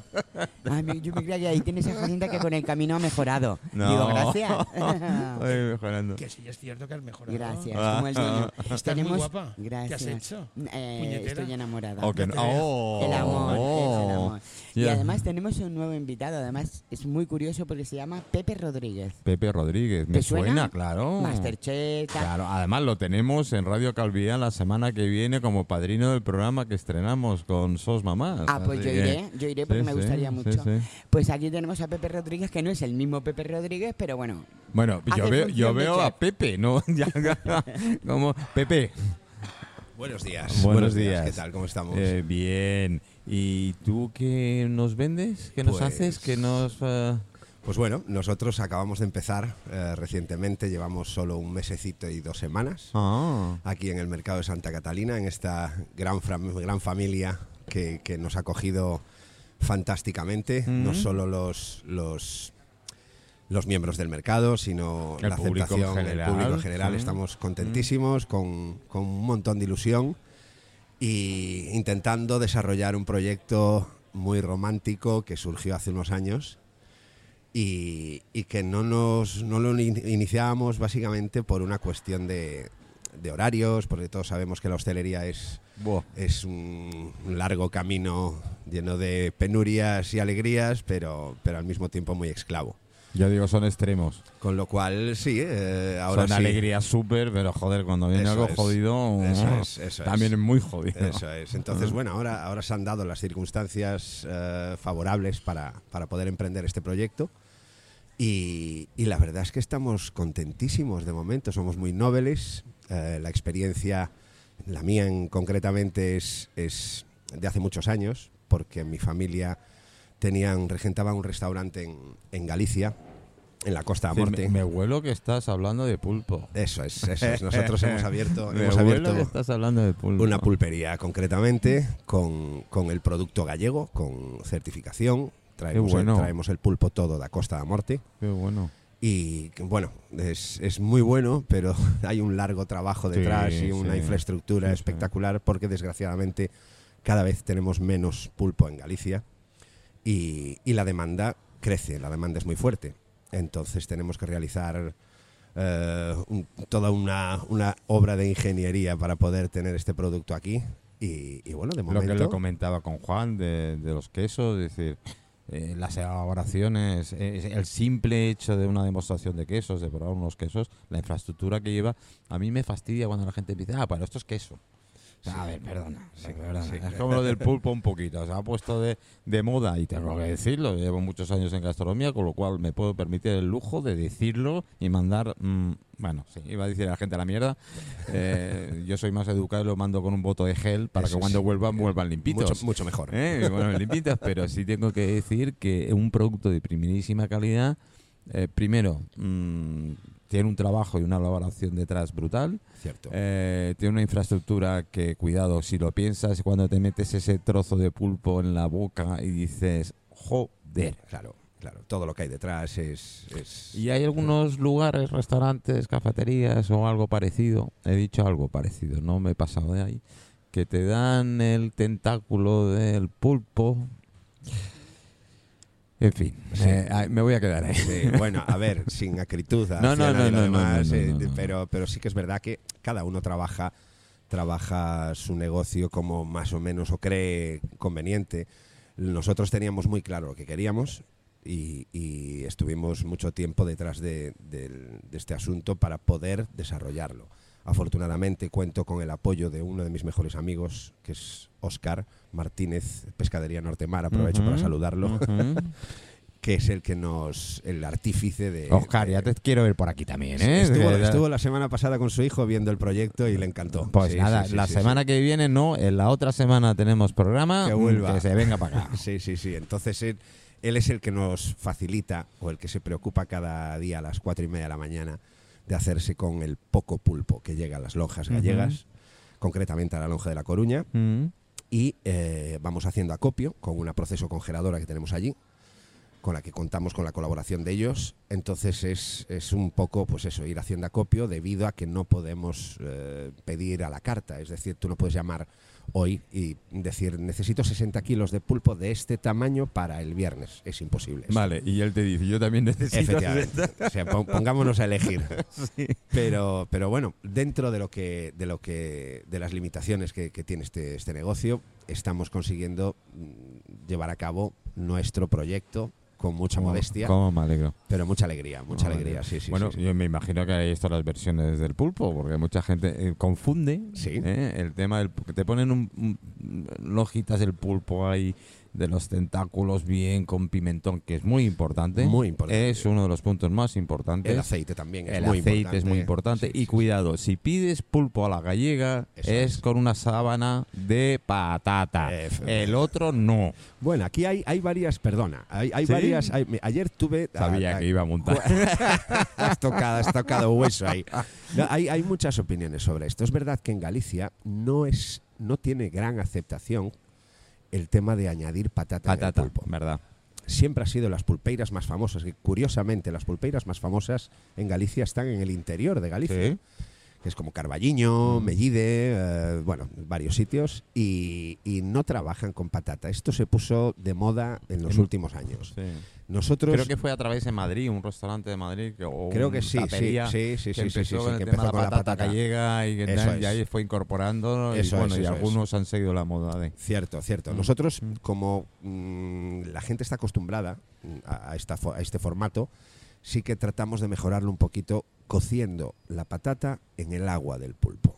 S3: Ay, yo me creía que ahí tienes a Jacinta que con el camino ha mejorado.
S2: No.
S3: Digo, gracias.
S2: Ay, mejorando.
S4: Que sí es cierto que has mejorado.
S3: gracias,
S2: Ah.
S3: como el sueño.
S4: Estás
S3: Tenemos-
S4: muy guapa.
S3: Gracias.
S4: ¿Qué has hecho?
S3: Eh, estoy enamorada.
S2: O que
S4: no
S2: no.
S4: te veo.
S2: Oh,
S3: El amor,
S2: oh.
S3: es el amor. Y
S2: Ya.
S3: además tenemos un nuevo invitado, además es muy curioso porque se llama Pepe Rodríguez.
S2: Pepe Rodríguez, me
S3: ¿Te suena?
S2: claro.
S3: Masterchef. tal.
S2: Claro, además lo tenemos en Radio Calvía la semana que viene como padrino del programa que estrenamos con Sos Mamás.
S3: Ah, pues
S2: así
S3: yo
S2: que-
S3: iré, yo iré porque
S2: Sí,
S3: me gustaría
S2: sí,
S3: mucho.
S2: sí.
S3: Pues aquí tenemos a Pepe Rodríguez, que no es el mismo Pepe Rodríguez, pero bueno,
S2: Bueno, yo veo, yo a. Pepe, ¿no? Como Pepe,
S5: Buenos días.
S2: Buenos días.
S5: ¿Qué tal? ¿Cómo estamos?
S2: eh, bien. ¿Y tú qué nos vendes? ¿Qué nos
S5: Pues-
S2: haces? ¿Qué nos...? eh,
S5: Pues bueno, nosotros acabamos de empezar eh, recientemente, llevamos solo un mesecito y dos semanas
S2: Ah,
S5: aquí en el mercado de Santa Catalina, en esta gran, gran familia que, que nos ha acogido fantásticamente, no
S2: Mm.
S5: solo los, los, los miembros del mercado, sino
S2: El
S5: la aceptación, el
S2: general,
S5: público en general.
S2: sí.
S5: Estamos contentísimos, con, con un montón de ilusión y intentando desarrollar un proyecto muy romántico que surgió hace unos años y, y que no, nos, no lo in- iniciábamos básicamente por una cuestión de, de horarios, porque todos sabemos que la hostelería es,
S2: buah.
S5: es un largo camino lleno de penurias y alegrías, pero, pero al mismo tiempo muy esclavo.
S2: Yo digo, son extremos.
S5: Con lo cual, sí, eh, ahora
S2: son
S5: sí.
S2: alegrías súper, pero joder, cuando viene
S5: Eso
S2: algo
S5: es.
S2: jodido,
S5: Eso es, eso
S2: también
S5: es.
S2: muy jodido.
S5: Eso es. Entonces, bueno, ahora, ahora se han dado las circunstancias eh, favorables para, para poder emprender este proyecto. Y, y la verdad es que estamos contentísimos de momento, somos muy nobles. eh, la experiencia, la mía en- concretamente, es, es de hace muchos años, porque mi familia tenían, regentaban un restaurante en, en Galicia, en la Costa de Morte.
S2: me, me huelo que estás hablando de pulpo.
S5: Eso es, eso es. Nosotros hemos abierto,
S2: me
S5: hemos abierto
S2: que estás hablando de pulpo.
S5: una pulpería concretamente con, con el producto gallego, con certificación. Traemos,
S2: bueno.
S5: el, traemos el pulpo todo de Costa da Morte.
S2: Qué bueno.
S5: Y bueno, es, es muy bueno, pero hay un largo trabajo
S2: Sí,
S5: detrás y una
S2: sí.
S5: infraestructura
S2: Sí,
S5: espectacular porque desgraciadamente cada vez tenemos menos pulpo en Galicia y, y la demanda crece, la demanda es muy fuerte. Entonces tenemos que realizar eh, un- toda una, una obra de ingeniería para poder tener este producto aquí. Y, y bueno, de
S2: Lo
S5: momento...
S2: que le comentaba con Juan de, de los quesos, es decir, eh, las elaboraciones, el simple hecho de una demostración de quesos, de probar unos quesos, la infraestructura que lleva, a mí me fastidia cuando la gente dice, ah, pero esto es queso. A ver, perdona. perdona.
S5: sí.
S2: Es como lo del pulpo un poquito. Se ha puesto de, de moda y tengo que decirlo. Llevo muchos años en gastronomía, con lo cual me puedo permitir el lujo de decirlo y mandar. mm, bueno, sí, iba a decir a la gente a la mierda. Eh, yo soy más educado y lo mando con un voto de gel para
S5: Eso
S2: que cuando
S5: sí.
S2: vuelvan, vuelvan limpitos.
S5: Mucho, mucho mejor.
S2: Eh, bueno, pero sí tengo que decir que un producto de primerísima calidad, eh, primero, mm, tiene un trabajo y una elaboración detrás brutal.
S5: Cierto.
S2: Eh, tiene una infraestructura que, cuidado, si lo piensas, cuando te metes ese trozo de pulpo en la boca y dices, joder.
S5: Claro, claro. Todo lo que hay detrás es... es-
S2: Y hay algunos lugares, restaurantes, cafeterías o algo parecido, he dicho algo parecido, no me he pasado de ahí, que te dan el tentáculo del pulpo. En fin,
S5: Sí.
S2: eh, ah, me voy a quedar ahí.
S5: Sí, bueno, a ver, sin acritud
S2: No, no, no, no, no,
S5: demás,
S2: no,
S5: eh, pero, pero sí que es verdad que cada uno trabaja, trabaja su negocio como más o menos o cree conveniente. Nosotros teníamos muy claro lo que queríamos y, y estuvimos mucho tiempo detrás de este asunto para poder desarrollarlo. Afortunadamente cuento con el apoyo de uno de mis mejores amigos, que es Oscar Martínez, Pescadería Nortemar, aprovecho para saludarlo, que es el que nos, el artífice de...
S2: Oscar,
S5: de-
S2: ya te quiero ver por aquí también, ¿eh?
S5: Estuvo, la semana pasada con su hijo viendo el proyecto y le encantó.
S2: Pues
S5: Sí,
S2: nada,
S5: sí, sí,
S2: la semana que viene no, en la otra semana tenemos programa.
S5: Que vuelva.
S2: Que se venga para acá.
S5: Sí, sí, sí. Entonces él, él es el que nos facilita o el que se preocupa cada día a las cuatro y media de la mañana de hacerse con el poco pulpo que llega a las lonjas gallegas, concretamente a la lonja de la Coruña.
S2: Mm.
S5: y eh, vamos haciendo acopio con una proceso congeladora que tenemos allí, con la que contamos con la colaboración de ellos. Entonces es, es un poco, pues eso, ir haciendo acopio debido a que no podemos eh, pedir a la carta. Es decir, tú no puedes llamar hoy y decir, necesito 60 kilos de pulpo de este tamaño para el viernes. Es imposible. eso.
S2: Vale, y él te dice, yo también necesito...
S5: Efectivamente. O sea, pon- pongámonos a elegir. Pero, pero bueno, dentro de lo que, de lo que, de las limitaciones que, que tiene este, este negocio, estamos consiguiendo mm, llevar a cabo nuestro proyecto con mucha modestia,
S2: cómo me alegro.
S5: pero mucha alegría, mucha alegría, sí, sí.
S2: bueno,
S5: sí, sí.
S2: yo me imagino que hay esto las versiones del pulpo, porque mucha gente eh, confunde
S5: Sí.
S2: eh, el tema del que te ponen un, un- lojitas del pulpo ahí de los tentáculos bien con pimentón, que es muy importante.
S5: Muy importante.
S2: Es uno de los puntos más importantes.
S5: El aceite también es
S2: El
S5: muy
S2: aceite
S5: importante.
S2: es muy importante.
S5: Sí,
S2: y
S5: sí,
S2: cuidado, si pides pulpo a la gallega,
S5: Eso
S2: es,
S5: es.
S2: con una sábana de patata. El otro no.
S5: Bueno, aquí hay, hay varias, perdona, hay, hay
S2: ¿Sí?
S5: varias. hay- ayer tuve.
S2: Sabía
S5: ah,
S2: que iba a montar.
S5: has tocado, has tocado hueso ahí. No, hay, hay muchas opiniones sobre esto. Es verdad que en Galicia no es, no tiene gran aceptación el tema de añadir patata, en el
S2: patata,
S5: pulpo.
S2: ¿verdad?
S5: Siempre ha sido las pulpeiras más famosas. Y curiosamente, las pulpeiras más famosas en Galicia están en el interior de Galicia.
S2: Sí.
S5: Que es como Carballiño,
S2: Mm.
S5: Mellide, eh, bueno, varios sitios. Y, y no trabajan con patata. Esto se puso de moda en los
S2: En-
S5: últimos años.
S2: Sí.
S5: Nosotros.
S2: Creo que fue a través de Madrid, un restaurante de Madrid. Que, o
S5: Creo que sí, sí, sí, sí,
S2: que
S5: sí, sí,
S2: empezó con el
S5: que
S2: tema de la patata,
S5: patata.
S2: gallega y, tal, y ahí fue incorporando.
S5: Eso
S2: y bueno,
S5: es,
S2: y
S5: es.
S2: algunos han seguido la moda de.
S5: Cierto, cierto.
S2: Mm.
S5: Nosotros,
S2: Mm.
S5: como mm, la gente está acostumbrada a, esta a este formato, sí que tratamos de mejorarlo un poquito cociendo la patata en el agua del pulpo.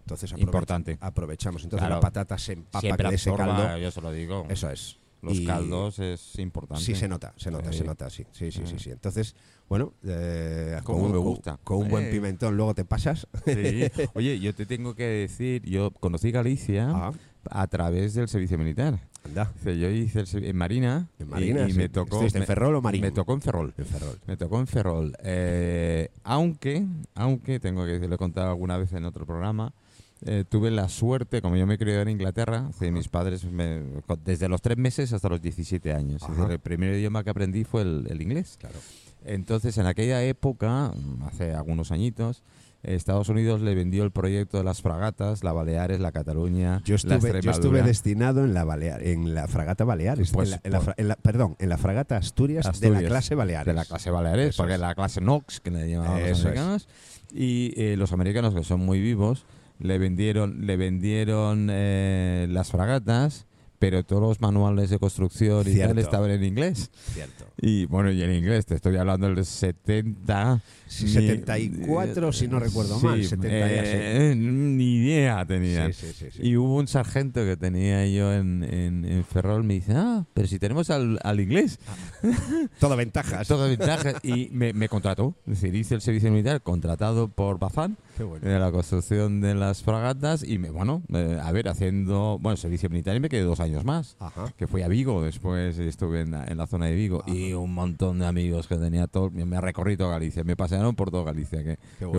S5: Entonces
S2: Importante.
S5: aprovechamos. Entonces
S2: Claro.
S5: la patata se empapa de ese caldo.
S2: yo se lo digo.
S5: Eso es.
S2: Los
S5: Y-
S2: caldos es importante.
S5: Sí, se nota, se nota,
S2: Sí.
S5: se nota, sí. Sí, sí, sí, sí. Entonces, bueno, eh, con, un-
S2: me gusta.
S5: con un buen
S2: Eh.
S5: pimentón luego te pasas.
S2: Sí. Oye, yo te tengo que decir, yo conocí Galicia
S5: Ah,
S2: a través del servicio militar.
S5: anda.
S2: Yo hice el en Marina.
S5: En
S2: y-
S5: Marina,
S2: y,
S5: sí.
S2: me tocó.
S5: ¿Estuviste en Ferrol o Marín?
S2: Me tocó en Ferrol.
S5: En Ferrol.
S2: Me tocó en Ferrol. Eh, aunque, aunque, tengo que lo he contado alguna vez en otro programa, eh, tuve la suerte, como yo me crié en Inglaterra, sí, mis padres, me- desde los tres meses hasta los 17 años. Es decir, el primer idioma que aprendí fue el, el inglés.
S5: Claro.
S2: Entonces, en aquella época, hace algunos añitos, Estados Unidos le vendió el proyecto de las fragatas, la Baleares, la Cataluña,
S5: Yo
S2: la
S5: estuve, yo
S2: Extremadura.
S5: estuve destinado en la, Balea- en la fragata Baleares.
S2: Pues,
S5: en la- en la fra- en la- perdón, en la fragata Asturias, de
S2: Asturias,
S5: la clase Baleares.
S2: De la clase Baleares,
S5: Eso
S2: porque
S5: es.
S2: la clase Knox, que le llamaban los
S5: Eso es.
S2: americanos. Y eh, los americanos, que son muy vivos, le vendieron, le vendieron eh, las fragatas, pero todos los manuales de construcción y tal estaban en inglés.
S5: Cierto.
S2: Y bueno, y en inglés, te estoy hablando del 70.
S5: Sí,
S2: ni-
S5: 74, si no recuerdo mal, 70 ya
S2: eh, Ni idea tenía.
S5: Sí.
S2: Y hubo un sargento que tenía yo en, en, en Ferrol, me dice, ah, pero si tenemos al, al inglés.
S5: Todo ventajas.
S2: Todo ventajas. Y me, me contrató. Es decir, hice el servicio militar contratado por Bazán
S5: bueno.
S2: de la construcción de las fragatas. Y me, bueno, eh, a ver, haciendo, bueno, servicio militar y me quedé dos años más.
S5: Ajá.
S2: Que fui a Vigo después, estuve en la, en la zona de Vigo. Y un montón de amigos que tenía todo. Me, me recorrí toda Galicia. Me por toda Galicia, que,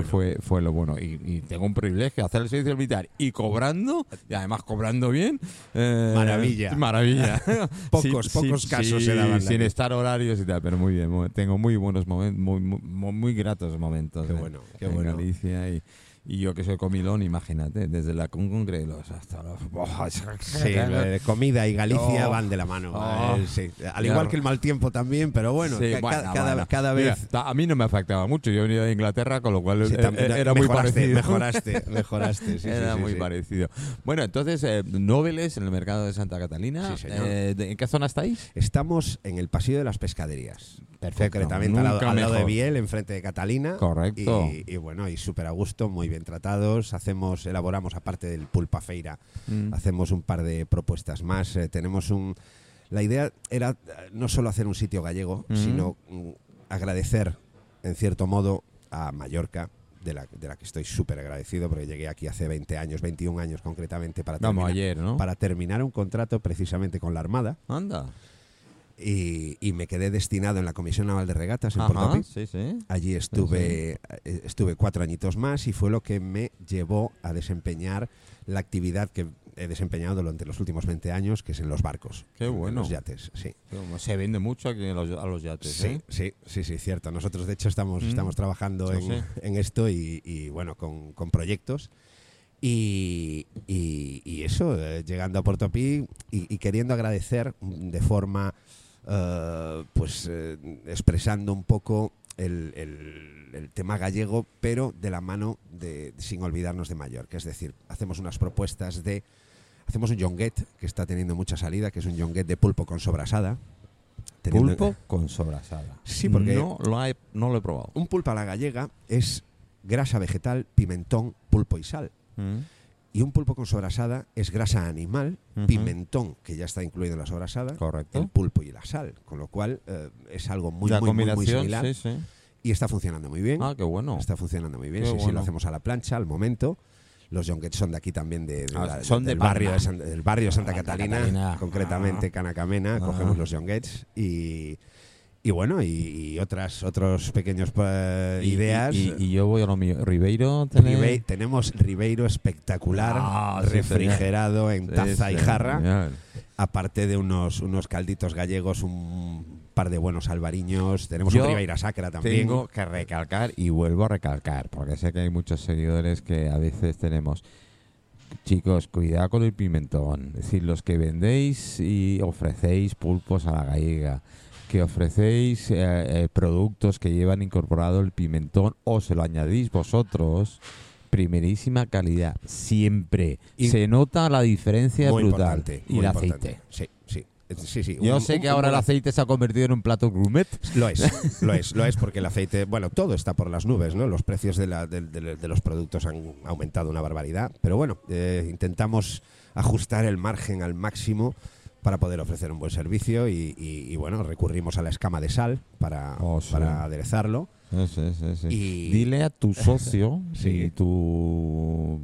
S2: fue, fue lo bueno. Y, y tengo un privilegio, hacer el servicio militar y cobrando, y además cobrando bien. eh,
S5: Maravilla.
S2: Maravilla.
S5: Pocos- pocos casos se daban
S2: Sin estar horarios y tal, pero muy bien. tengo muy buenos momentos, muy, muy, muy gratos momentos
S5: Qué
S2: en-
S5: bueno, qué
S2: en
S5: bueno.
S2: Galicia. Y, y yo que soy comilón, imagínate, desde la Concongrelos hasta los...
S5: Sí, eh, comida y Galicia
S2: Oh.
S5: van de la mano.
S2: Oh.
S5: eh, sí. Al igual que el mal tiempo también, pero bueno,
S2: Sí,
S5: ca-
S2: bueno,
S5: ca- cada,
S2: bueno.
S5: cada
S2: Mira,
S5: vez.
S2: a mí no me afectaba mucho. Yo venía de Inglaterra, con lo cual
S5: Sí,
S2: eh, eh, era muy parecido.
S5: Mejoraste, mejoraste. sí,
S2: era
S5: sí, sí,
S2: muy
S5: sí.
S2: parecido. Bueno, entonces, eh, Noveles en el mercado de Santa Catalina.
S5: Sí.
S2: Eh, ¿de- ¿En qué zona estáis?
S5: Estamos en el pasillo de las pescaderías.
S2: Perfecto,
S5: Concretamente al al lado de. Biel, enfrente de Catalina.
S2: Correcto.
S5: Y, y bueno, y súper a gusto, muy bien tratados. Hacemos, elaboramos, aparte del pulpa feira,
S2: Mm.
S5: hacemos un par de propuestas más. Eh, tenemos un. La idea era eh, no solo hacer un sitio gallego,
S2: Mm.
S5: sino mm, agradecer, en cierto modo, a Mallorca. De la, de la que estoy súper agradecido porque llegué aquí hace 20 años, 21 años concretamente, para
S2: Vamos,
S5: terminar,
S2: ayer, ¿no?
S5: para terminar un contrato precisamente con la Armada
S2: Anda.
S5: Y, y me quedé destinado en la Comisión Naval de Regatas en
S2: Ajá,
S5: Portopi.
S2: sí, sí.
S5: Allí estuve, eh, estuve cuatro añitos más y fue lo que me llevó a desempeñar la actividad que he desempeñado durante los últimos 20 años, que es en los barcos.
S2: Qué
S5: en
S2: bueno.
S5: los yates, sí.
S2: Se vende mucho aquí a los, a los yates,
S5: Sí,
S2: ¿eh?
S5: sí, sí, sí, cierto. Nosotros, de hecho, estamos,
S2: Mm.
S5: estamos trabajando
S2: Sí,
S5: en,
S2: sí.
S5: en esto y, y, bueno, con, con proyectos. Y, y- y eso, eh, llegando a Portopí y, y queriendo agradecer de forma, eh, pues, eh, expresando un poco el, el- el tema gallego, pero de la mano de, sin olvidarnos de Mallorca. Es decir, hacemos unas propuestas de... Hacemos un yonguet que está teniendo mucha salida, que es un yonguet de pulpo con sobrasada.
S2: Pulpo con sobrasada.
S5: Sí, porque-
S2: No lo, he, no lo he probado.
S5: Un pulpo a la gallega es grasa vegetal, pimentón, pulpo y sal.
S2: Mm.
S5: Y un pulpo con sobrasada es grasa animal, pimentón, que ya está incluido en la sobrasada,
S2: Correcto.
S5: el pulpo y la sal. Con lo cual eh, es algo muy, muy, muy, muy
S2: combinación,
S5: similar.
S2: sí, sí.
S5: Y está funcionando muy bien.
S2: Ah, qué bueno.
S5: Está funcionando muy bien.
S2: Qué
S5: Sí, sí,
S2: bueno.
S5: lo hacemos a la plancha, al momento. Los yonguets son de aquí también, de, de
S2: Ah,
S5: la-
S2: son de
S5: del, barrio de. San- del barrio de Santa
S2: Santa
S5: Catalina,
S2: Catalina.
S5: concretamente
S2: Ah.
S5: Canacamena.
S2: Ah.
S5: Cogemos los yonguets y, y bueno, y, y otras otros pequeños eh,
S2: Y-
S5: ideas.
S2: Y, y yo voy a lo mío. Ribeiro,
S5: tenemos Ribeiro espectacular,
S2: Ah, sí,
S5: refrigerado en
S2: Sí,
S5: taza y
S2: sí,
S5: jarra, aparte de unos, unos calditos gallegos, un par de buenos albariños, tenemos
S2: Yo
S5: un Ribeira Sacra también.
S2: Tengo que recalcar y vuelvo a recalcar, porque sé que hay muchos seguidores que a veces tenemos. Chicos, cuidado con el pimentón. Es decir, los que vendéis y ofrecéis pulpos a la gallega, que ofrecéis eh, eh, productos que llevan incorporado el pimentón o se lo añadís vosotros, primerísima calidad, siempre.
S5: Y-
S2: se nota la diferencia
S5: muy
S2: brutal. y el aceite.
S5: Sí, sí. Sí, sí.
S2: Yo
S5: Un-
S2: sé que
S5: un
S2: ahora el aceite se ha convertido en un plato gourmet.
S5: Lo es, lo es, lo es porque el aceite, bueno, todo está por las nubes, ¿no? Los precios de, la- de- de- de los productos han aumentado una barbaridad, pero bueno, eh, intentamos ajustar el margen al máximo para poder ofrecer un buen servicio y, y- y, bueno, recurrimos a la escama de sal para,
S2: Oh, sí.
S5: para aderezarlo.
S2: Sí, sí.
S5: Y-
S2: Dile a tu socio y tu,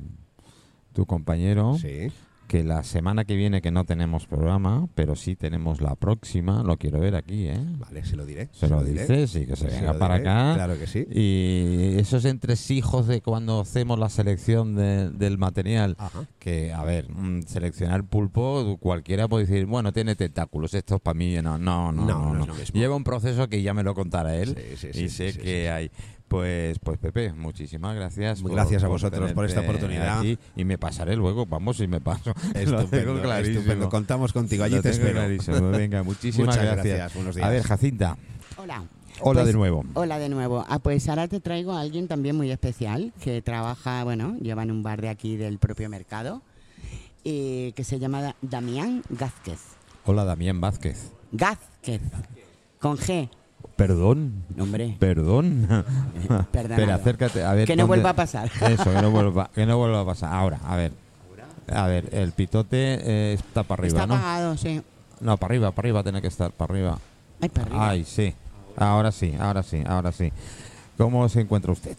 S2: tu compañero
S5: Sí.
S2: Que la semana que viene que no tenemos programa, pero sí tenemos la próxima, lo quiero ver aquí, ¿eh?
S5: Vale, se lo diré.
S2: Se lo
S5: diré.
S2: dices y que se
S5: Se
S2: venga
S5: lo
S2: para
S5: diré,
S2: acá.
S5: Claro que sí.
S2: Y esos entresijos de cuando hacemos la selección de- del material,
S5: Ajá.
S2: que, a ver, mm, seleccionar pulpo, cualquiera puede decir, bueno, tiene tentáculos, esto es para mí, no, no, no,
S5: No,
S2: no,
S5: no lo.
S2: Lleva un proceso que ya me lo contará él
S5: Sí, sí,
S2: y
S5: sí,
S2: sé
S5: sí, sí,
S2: que
S5: sí.
S2: hay. Pues, pues Pepe, muchísimas gracias.
S5: Gracias a vosotros por esta oportunidad.
S2: aquí. y me pasaré luego, vamos, y me paso. Lo
S5: Estupendo,
S2: clarísimo.
S5: estupendo. Contamos contigo, allí
S2: Lo
S5: te espero.
S2: clarísimo. Venga, muchísimas
S5: Muchas
S2: gracias.
S5: gracias, buenos días.
S2: A ver, Jacinta,
S3: Hola.
S2: hola
S3: Pues,
S2: de nuevo.
S3: Hola de nuevo. Ah, pues ahora te traigo a alguien también muy especial que trabaja, bueno, lleva en un bar de aquí del propio mercado, eh, que se llama Da- Damián Gázquez.
S2: Hola, Damián Vázquez.
S3: Gázquez. Con G.
S2: Perdón,
S3: Nombre.
S2: perdón.
S3: Perdonado.
S2: Espera, acércate. A ver,
S3: Que no
S2: ¿dónde-
S3: vuelva a pasar.
S2: Eso, que no vuelva, que no vuelva a pasar. Ahora, a ver. A ver, el pitote eh, está para arriba,
S3: Está
S2: ¿no?
S3: apagado, sí.
S2: No, para arriba, para arriba tiene que estar, para arriba.
S3: Ay, para arriba.
S2: Ay, sí. Ahora sí, ahora sí, ahora sí. ¿Cómo se encuentra usted?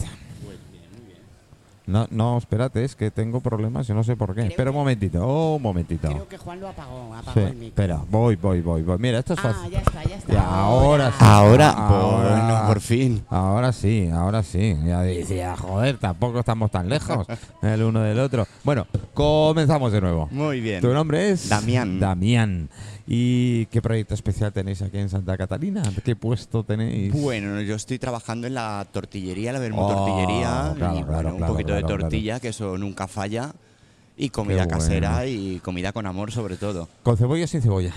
S2: No, no, espérate, es que tengo problemas y no sé por qué.
S3: Creo
S2: Espera un momentito, oh, un momentito.
S3: Creo que Juan lo apagó. Apagó
S2: Sí,
S3: el micro.
S2: espera, voy, voy, voy, voy. Mira, esto es
S3: Ah,
S2: fácil.
S3: ya está, ya está.
S2: Y ahora sí.
S6: Ahora,
S2: Ahora.
S6: bueno, por fin.
S2: Ahora sí, ahora sí. Ya decía, joder, tampoco estamos tan lejos el uno del otro. Bueno, comenzamos de nuevo.
S6: Muy bien.
S2: ¿Tu nombre es?
S6: Damián.
S2: Damián. ¿Y qué proyecto especial tenéis aquí en Santa Catalina? ¿Qué puesto tenéis?
S6: Bueno, yo estoy trabajando en la tortillería, la Vermú
S2: Oh,
S6: tortillería.
S2: claro,
S6: y
S2: claro,
S6: bueno, un
S2: claro,
S6: poquito
S2: claro,
S6: de tortilla, que eso nunca falla. Y comida
S2: bueno.
S6: casera y comida con amor, sobre todo.
S2: ¿Con cebolla o sin cebolla?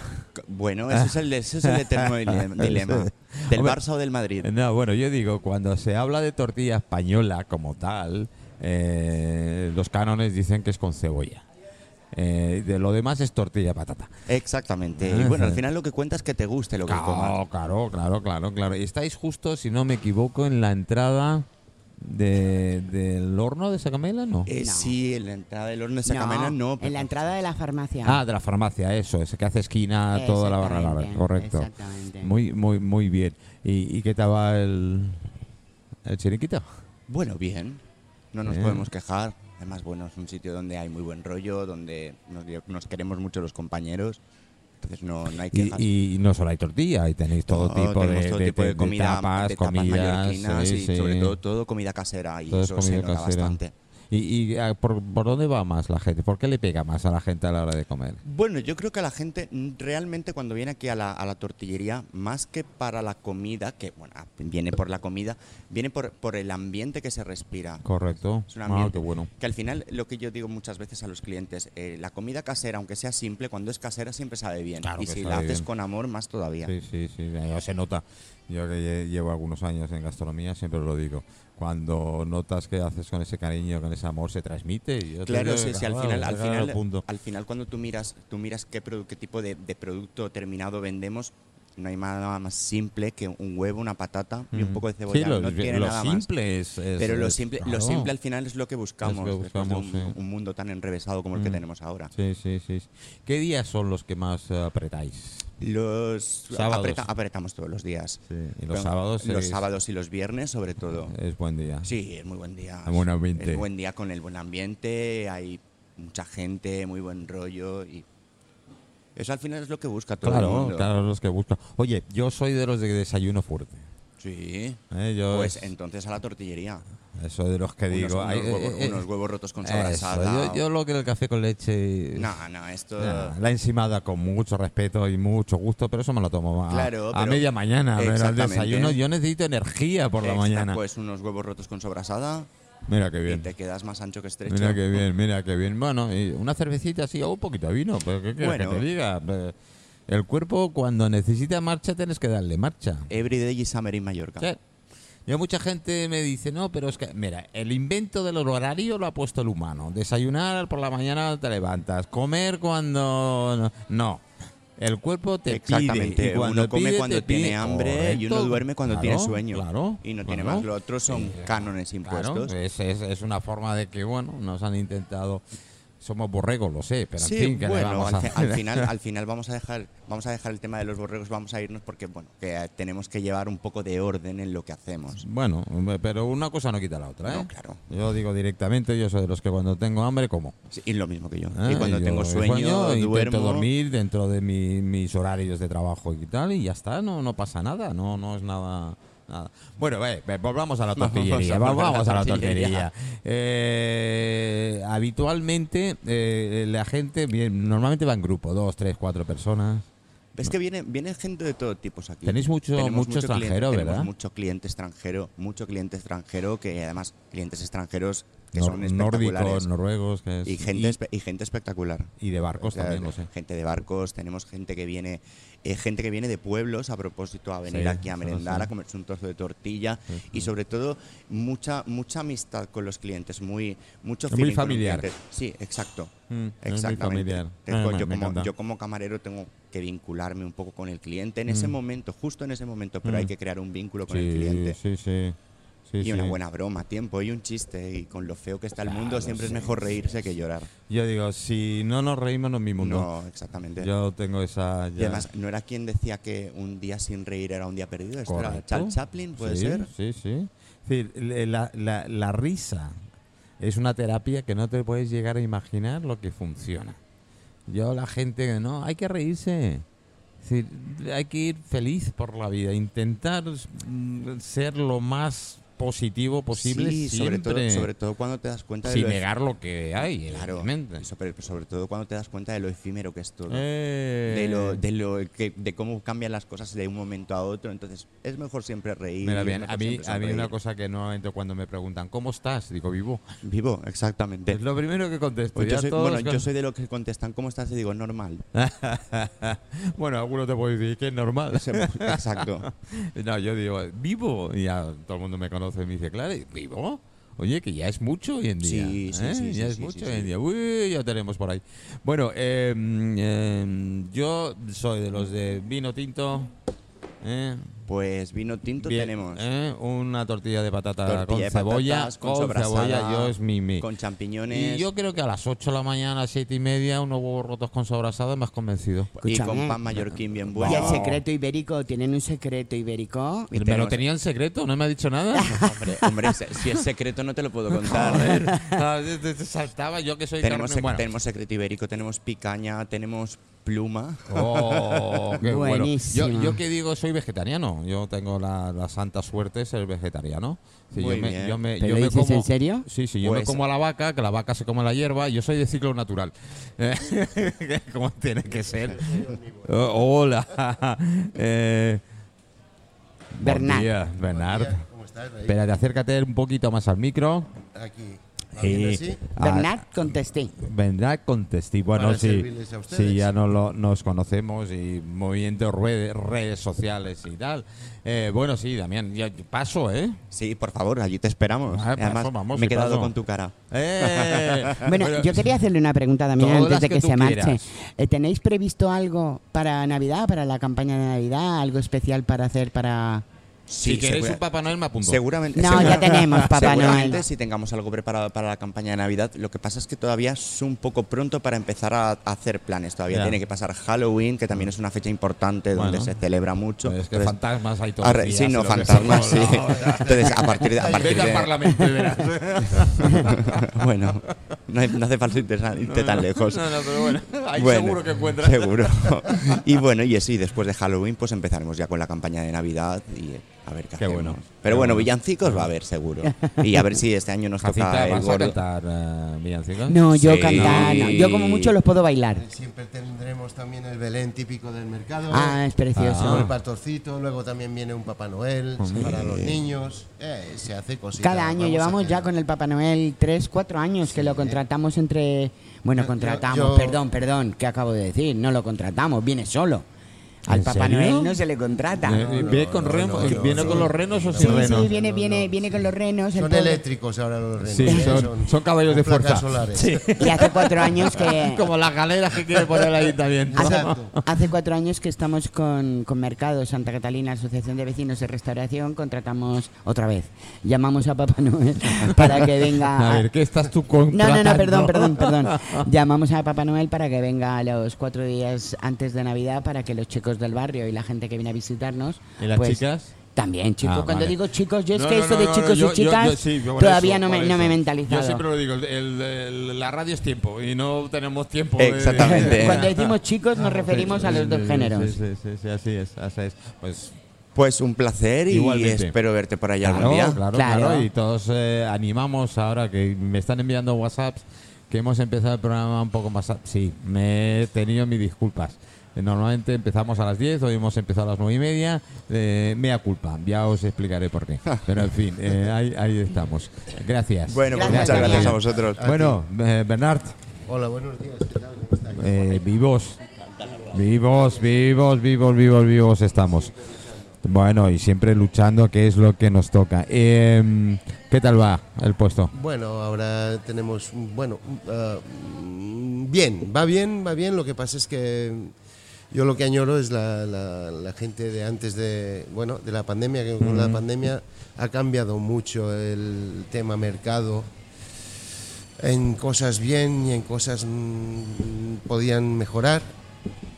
S6: Bueno, ese es el, es el eterno dile- dilema. ¿Del
S2: Hombre,
S6: Barça o del Madrid?
S2: No, bueno, yo digo, cuando se habla de tortilla española como tal, eh, los cánones dicen que es con cebolla. Eh, de lo demás es tortilla de patata.
S6: Exactamente.
S2: Ah,
S6: Y bueno, al final lo que cuenta es que te guste lo que comas.
S2: Claro, claro, claro, claro, claro. Y estáis justo, si no me equivoco, en la entrada de, del horno de Sacamela, ¿no?
S6: Eh,
S3: No.
S6: Sí, en la entrada del horno de Sacamena no.
S3: En la entrada de la farmacia.
S2: Ah, de la farmacia, eso, ese que hace esquina toda la barra larga, correcto.
S3: Exactamente.
S2: Muy, muy, muy bien. ¿Y, y qué tal va el, el chiringuito?
S6: Bueno, bien. No nos
S2: Bien.
S6: podemos quejar. Además, bueno, es un sitio donde hay muy buen rollo, donde nos, nos queremos mucho los compañeros. Entonces no, no hay
S2: Y,
S6: quejas.
S2: y no solo hay tortilla, ahí tenéis todo
S6: No,
S2: tipo, de,
S6: todo
S2: de-
S6: tipo de
S2: de
S6: comida,
S2: tapas,
S6: de tapas
S2: comidas, sí,
S6: y
S2: sí.
S6: sobre todo todo comida casera y
S2: Todo es
S6: eso se nota
S2: casera.
S6: bastante.
S2: ¿Y, y, ah, por, por dónde va más la gente? ¿Por qué le pega más a la gente a la hora de comer?
S6: Bueno, yo creo que a la gente mm, realmente cuando viene aquí a la, a la tortillería, más que para la comida, que bueno, ah, viene por la comida, viene por, por el ambiente que se respira.
S2: Correcto.
S6: Es un
S2: Ah,
S6: ambiente
S2: qué bueno.
S6: que al final lo que yo digo muchas veces a los clientes, eh, la comida casera, aunque sea simple, cuando es casera siempre sabe bien.
S2: Claro
S6: y si la haces
S2: bien.
S6: con amor, más todavía.
S2: Sí, sí, sí, ya se nota. Yo que lle- llevo algunos años en gastronomía siempre lo digo. Cuando notas que haces con ese cariño, con ese amor, se transmite. y yo
S6: Claro, sí,
S2: que,
S6: sí, al final, al final,
S2: punto.
S6: al final cuando tú miras, tú miras qué, produ- qué tipo de, de producto terminado vendemos, no hay nada más simple que un huevo, una patata y un
S2: Mm.
S6: poco de cebolla.
S2: Sí, lo,
S6: no tiene
S2: lo
S6: nada más.
S2: es, es-
S6: Pero lo simple, lo simple al final es lo que buscamos,
S2: que
S6: después de
S2: buscamos,
S6: un,
S2: sí.
S6: un mundo tan enrevesado como el que
S2: Mm.
S6: tenemos ahora.
S2: Sí, sí, sí. ¿Qué días son los que más eh, apretáis?
S6: Los
S2: Sábados.
S6: apreta- apretamos todos los días.
S2: Sí, y los
S6: Pero
S2: sábados
S6: los
S2: es-
S6: sábados y los viernes sobre todo.
S2: es buen día.
S6: Sí, es muy buen día.
S2: Hay buen ambiente.
S6: Es buen día con el buen ambiente, hay mucha gente, muy buen rollo y eso al final es lo que busca todo el
S2: Claro,
S6: mundo.
S2: claro, los que buscan. Oye, yo soy de los de desayuno fuerte.
S6: Sí.
S2: ¿eh? Yo
S6: Pues
S2: es-
S6: entonces a la tortillería.
S2: eso de los que
S6: Unos,
S2: digo.
S6: unos
S2: ay,
S6: huevos,
S2: eh, eh,
S6: unos huevos rotos con sobrasada.
S2: yo, yo lo que el café con leche.
S6: No, no, esto...
S2: La encimada con mucho respeto y mucho gusto, pero eso me lo tomo a,
S6: Claro,
S2: a media mañana. Pero
S6: Exactamente.
S2: desayuno yo necesito energía por la mañana.
S6: Pues unos huevos rotos con sobrasada
S2: Mira qué
S6: y
S2: bien.
S6: te quedas más ancho que estrecho.
S2: Mira qué bien, mira qué bien. Bueno, y una cervecita así o un poquito de vino, pero ¿qué quieres
S6: Bueno.
S2: que te diga? El cuerpo cuando necesita marcha tienes que darle marcha.
S6: Everyday y Summer in Mallorca.
S2: Sí. Yo mucha gente me dice, no, pero es que, mira, el invento del horario lo ha puesto el humano. Desayunar por la mañana te levantas, comer cuando... No, el cuerpo te
S6: Exactamente.
S2: pide. y cuando
S6: uno come
S2: pide,
S6: cuando
S2: pide.
S6: tiene hambre y uno duerme cuando
S2: Claro,
S6: tiene sueño.
S2: Claro.
S6: y no tiene más. Lo otro son cánones impuestos.
S2: es, es, es una forma de que, bueno, nos han intentado somos borregos, lo sé, pero
S6: sí,
S2: en fin, que le
S6: bueno,
S2: vamos
S6: al,
S2: a
S6: al final, al final vamos a dejar, vamos a dejar el tema de los borregos, vamos a irnos porque bueno, que tenemos que llevar un poco de orden en lo que hacemos.
S2: Bueno, pero una cosa no quita la otra, ¿eh?
S6: No, claro.
S2: Yo digo directamente, yo soy de los que cuando tengo hambre como.
S6: Sí, y lo mismo que yo.
S2: ¿eh?
S6: y cuando
S2: yo
S6: tengo sueño,
S2: intento
S6: duermo.
S2: dormir dentro de mi- mis horarios de trabajo y tal, y ya está, no, no pasa nada, no, no es nada. Nada. Bueno, ve, ve, volvamos a la tortillería.
S6: volver a la tortillería.
S2: Eh, habitualmente eh, la gente bien, normalmente va en grupo, dos, tres, cuatro personas.
S6: Es que viene, viene gente de todo tipo aquí.
S2: Tenéis mucho- mucho
S6: cliente-
S2: extranjero,
S6: tenemos
S2: ¿verdad?
S6: mucho cliente extranjero, mucho cliente extranjero que además clientes extranjeros que son espectaculares.
S2: nórdicos, noruegos, que es-
S6: y gente espe- y gente espectacular.
S2: y de barcos
S6: O sea,
S2: también, lo sé.
S6: Gente de barcos, tenemos gente que viene, eh, gente que viene de pueblos a propósito a venir
S2: Sí,
S6: aquí a merendar,
S2: sí.
S6: a comerse un trozo de tortilla
S2: Sí,
S6: y sobre todo mucha mucha amistad con los clientes, muy mucho
S2: muy
S6: feeling con los
S2: familiar.
S6: Sí, exacto.
S2: Mm, es muy
S6: Exactamente.
S2: familiar.
S6: Tengo-
S2: Ah,
S6: yo, como, yo como camarero tengo que vincularme un poco con el cliente en ese
S2: Mm.
S6: momento, justo en ese momento, pero
S2: Mm.
S6: hay que crear un vínculo con el cliente.
S2: sí, sí. Sí,
S6: y una
S2: sí.
S6: buena broma, tiempo y un chiste. Y con lo feo que está el mundo,
S2: Claro,
S6: siempre
S2: sí,
S6: es mejor reírse que llorar.
S2: Yo digo, si no nos reímos, no es mi mundo.
S6: No, exactamente.
S2: Yo tengo esa.
S6: Y
S2: ya-
S6: además, ¿no era quien decía que un día sin reír era un día perdido? ¿Esto era
S2: Correcto.
S6: Charles Chaplin? ¿Puede
S2: Sí,
S6: ser?
S2: Sí, sí. Es decir, la, la- la risa es una terapia que no te puedes llegar a imaginar lo que funciona. Yo, la gente, no, hay que reírse. Es decir, hay que ir feliz por la vida, intentar mm, ser lo más positivo posible
S6: Sí, sobre todo, sobre todo cuando te das cuenta de
S2: sin negar lo que hay,
S6: Claro, sobre, sobre todo cuando te das cuenta de lo efímero que es todo.
S2: Eh,
S6: De, lo, de, lo que, de cómo cambian las cosas de un momento a otro. Entonces, es mejor siempre reír.
S2: Mira bien, a mí, a mí una cosa que normalmente cuando me preguntan, ¿cómo estás? Digo, vivo.
S6: Vivo, exactamente.
S2: Es lo primero que contesto.
S6: Pues yo, soy, bueno, yo soy de los que contestan, ¿cómo estás? Y digo, normal.
S2: bueno, algunos te pueden decir que es normal.
S6: Exacto.
S2: no, yo digo, vivo. Y ya todo el mundo me conoce y me dice, claro, ¿vivo? Oye, que ya es mucho hoy en día.
S6: Sí, sí,
S2: ¿eh?
S6: sí,
S2: Ya
S6: sí,
S2: es
S6: sí,
S2: mucho
S6: sí,
S2: hoy en
S6: sí.
S2: día. Uy, ya tenemos por ahí. Bueno, eh, eh, yo soy de los de vino tinto. ¿Eh?
S6: Pues vino tinto
S2: Bien,
S6: tenemos.
S2: ¿eh? Una tortilla de patata
S6: Tortilla
S2: con
S6: de
S2: cebolla.
S6: patatas, con
S2: con cebolla, yo es mi. mi.
S6: Con champiñones.
S2: Y yo creo que a las 8 de la mañana, a las 7 y media, unos huevos rotos con sobrasada me has convencido.
S6: y
S3: Escúchame.
S6: con pan mallorquín bien
S3: Y
S6: bueno.
S3: el secreto ibérico, ¿tienen un secreto ibérico?
S6: Y
S2: ¿Me lo tenía en secreto? ¿No me ha dicho nada?
S6: Hombre, si es secreto no te lo puedo contar.
S2: Ah, te saltaba yo que soy
S6: tenemos,
S2: carne-
S6: sec-
S2: bueno.
S6: tenemos secreto ibérico, tenemos picaña, tenemos pluma.
S2: Oh, qué bueno.
S3: Buenísimo.
S2: Yo, yo que digo, soy vegetariano. Yo tengo la, la santa suerte de ser vegetariano. Sí,
S6: Muy
S2: yo me,
S6: bien.
S2: yo me-
S3: ¿Pero
S2: yo
S3: lo
S2: me
S3: dices
S2: como-
S3: en serio?
S2: Sí, sí, yo me
S6: Pues-
S2: como a la vaca, que la vaca se come la hierba. Yo soy de ciclo natural. Como tiene que ser. Oh, hola. Eh. Buen día, Bernard.
S7: ¿Cómo estás?
S2: Espérate, acércate un poquito más al micro.
S7: Aquí. ¿Va
S2: Sí. Ah,
S3: Bernat, contesté.
S2: Vendrá contesté. Bueno, sí, sí, ya no lo- nos conocemos y movimientos, redes, redes sociales y tal. Eh, bueno, sí, Damián, ya paso, ¿eh?
S6: Sí, por favor, allí te esperamos.
S2: Ah,
S6: Además,
S2: paso, vamos,
S6: me he quedado
S2: paso.
S6: con tu cara.
S2: Eh,
S3: Bueno, yo quería hacerle una pregunta también
S2: Todas
S3: antes de
S2: que
S3: se marche.
S2: quieras.
S3: Eh, ¿Tenéis previsto algo para Navidad, para la campaña de Navidad? ¿Algo especial para hacer para...?
S2: Si queréis un Papá Noel, me apunto.
S6: Seguramente.
S3: No,
S6: segura-
S3: ya tenemos Papá
S6: seguramente
S3: Noel.
S6: si tengamos algo preparado para la campaña de Navidad. Lo que pasa es que todavía es un poco pronto para empezar a, a hacer planes. Todavía tiene que pasar Halloween, que también es una fecha importante donde se celebra mucho.
S2: Pues es que
S6: Entonces,
S2: fantasmas hay todos días,
S6: sí, no, fantasmas, sí.
S2: No.
S6: Entonces, a partir de... A partir
S2: Vete al
S6: de
S2: Parlamento y verás.
S6: bueno, no, hay- no hace falta irte, irte tan lejos.
S2: No, no, pero bueno, ahí
S6: Bueno,
S2: seguro que encuentras.
S6: Seguro. y bueno, y eso, y después de Halloween, pues empezaremos ya con la campaña de Navidad y a ver qué,
S2: Qué
S6: hacemos.
S2: bueno.
S6: Pero bueno, villancicos va a haber seguro. Y a ver si este año nos
S2: Jacinta,
S6: toca el
S2: ¿vas a cantar eh, villancicos?
S3: No, yo
S6: Sí.
S3: cantar, no. Yo como mucho los puedo bailar.
S7: Siempre tendremos también el Belén típico del mercado.
S3: Ah, es
S2: Ah.
S7: el pastorcito, luego también viene un Papá Noel para los niños. Eh, se hace cositas.
S3: Cada año
S7: vamos
S3: llevamos ya con el Papá Noel tres, cuatro años que lo contratamos entre... Bueno,
S7: Yo-
S3: contratamos,
S7: yo-
S3: perdón, perdón, ¿qué acabo de decir? No lo contratamos, viene solo. Al
S2: ¿En
S3: Papá
S2: serio?
S3: Noel no se le contrata.
S2: ¿Viene con,
S7: no,
S2: remo-
S7: no, no,
S2: ¿viene
S7: no,
S2: con
S7: no.
S2: los renos o
S3: Sí,
S2: sin renos?
S3: sí, viene, viene, viene con los renos.
S7: Son
S3: pobre.
S7: eléctricos ahora los renos.
S2: Sí, son- son caballos de fuerza.
S7: solares.
S3: Y hace cuatro años que...
S2: Como las galeras que quiere poner el ayuntamiento.
S3: Hace, cuatro años que estamos con, con Mercado Santa Catalina, Asociación de Vecinos de Restauración, contratamos otra vez. Llamamos a Papá Noel para que venga.
S2: A ver, ¿qué estás tú
S3: no,
S2: contratando?
S3: no, no, perdón, perdón, perdón. Llamamos a Papá Noel para que venga a los cuatro días antes de Navidad para que los chicos del barrio y la gente que viene a visitarnos.
S2: ¿Y las
S3: pues,
S2: chicas?
S3: También, chicos.
S2: Ah,
S3: Cuando
S2: vale.
S3: digo chicos, yo es
S2: No,
S3: que
S2: no,
S3: esto
S2: no,
S3: de
S2: no,
S3: chicos
S2: yo-
S3: y chicas
S2: yo sí, por
S3: todavía
S2: eso,
S3: no, me, no me he
S2: eso.
S3: mentalizado.
S2: Yo siempre lo digo, el- el- el- la radio es tiempo y no tenemos tiempo. de-
S6: Exactamente.
S3: Cuando decimos chicos nos referimos a los dos
S2: Sí,
S3: géneros.
S2: Sí, sí, sí, sí, así es, así es. Pues
S6: Pues un placer y
S2: Igualmente.
S6: espero verte por allá
S2: claro,
S6: algún día.
S2: claro,
S3: Claro.
S2: claro, Y todos eh, animamos ahora que me están enviando WhatsApps que hemos empezado el programa un poco más. Sí, me he tenido mis disculpas. Eh, Normalmente empezamos a las 10, hoy hemos empezado a las 9 y media. Eh, mea culpa, ya os explicaré por qué. Pero en fin, eh, ahí, ahí estamos. Gracias.
S6: Bueno, pues
S3: Gracias,
S6: muchas gracias a vosotros.
S2: Bueno, eh, Bernard,
S7: Hola, buenos días. ¿qué tal? ¿Cómo estáis?
S2: eh, vivos. Vivos, vivos, vivos, vivos, vivos estamos. Bueno, y siempre luchando, que es lo que nos toca. Eh, ¿Qué tal va el puesto?
S7: Bueno, ahora tenemos, bueno, mm, bien, va bien, va bien. Lo que pasa es que yo lo que añoro es la, la- la gente de antes de, bueno, de la pandemia, que con la pandemia ha cambiado mucho el tema mercado. En cosas bien y en cosas mm, podían mejorar.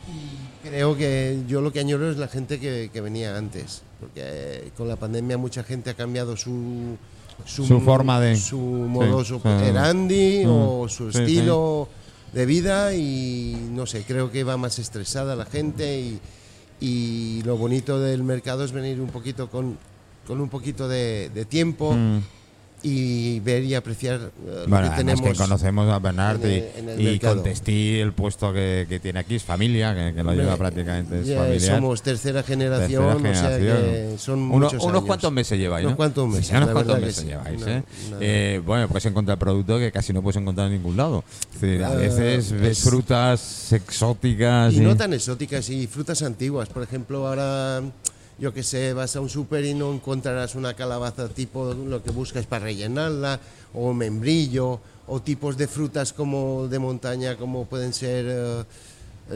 S7: Y creo que yo lo que añoro es la gente que, que venía antes, porque eh, con la pandemia mucha gente ha cambiado su
S2: Su forma de-
S7: su modo
S2: sí,
S7: operandi
S2: Mm.
S7: o su
S2: Sí,
S7: estilo de vida y no sé, creo que va más estresada la gente y, y lo bonito del mercado es venir un poquito con, con un poquito de, tiempo
S2: Mm.
S7: Y ver y apreciar eh, lo
S2: Bueno,
S7: que tenemos.
S2: que conocemos a Bernard
S7: en
S2: y,
S7: el- en el
S2: y
S7: mercado.
S2: contestí el puesto que, que tiene aquí, es familia, que, que lo lleva prácticamente, es familiar.
S7: somos tercera generación,
S2: Tercera
S7: o sea que son
S2: Uno-
S7: muchos
S2: unos cuantos meses lleváis,
S7: Unos
S2: ¿no?
S7: cuantos meses,
S2: Sí, unos cuantos meses
S7: sí.
S2: lleváis,
S7: No,
S2: ¿eh? Eh, Bueno, puedes encontrar producto que casi no puedes encontrar en ningún lado. Es decir, a
S7: Eh,
S2: veces ves
S7: es-
S2: frutas exóticas
S7: Y no tan exóticas y frutas antiguas. Por ejemplo, ahora, yo que sé, vas a un súper y no encontrarás una calabaza tipo lo que buscas para rellenarla, o membrillo, o tipos de frutas como de montaña, como pueden ser eh,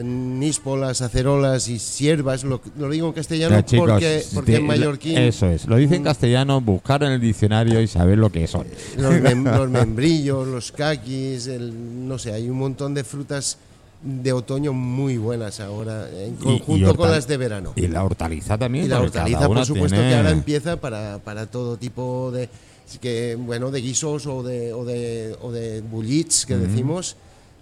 S7: níspolas, acerolas y siervas. Lo, lo digo en castellano
S2: chicos,
S7: porque, en mallorquín
S2: Eso es, lo dice en castellano, buscar en el diccionario y saber lo que son.
S7: los, mem- los membrillos, los caquis, el, no sé, hay un montón de frutas de otoño muy buenas ahora, en
S2: Y- y
S7: conjunto con las de verano.
S2: Y la hortaliza también.
S7: Y la hortaliza, por supuesto,
S2: tiene-
S7: que ahora empieza para, para todo tipo de que bueno de guisos o de o de, o de bullits que decimos,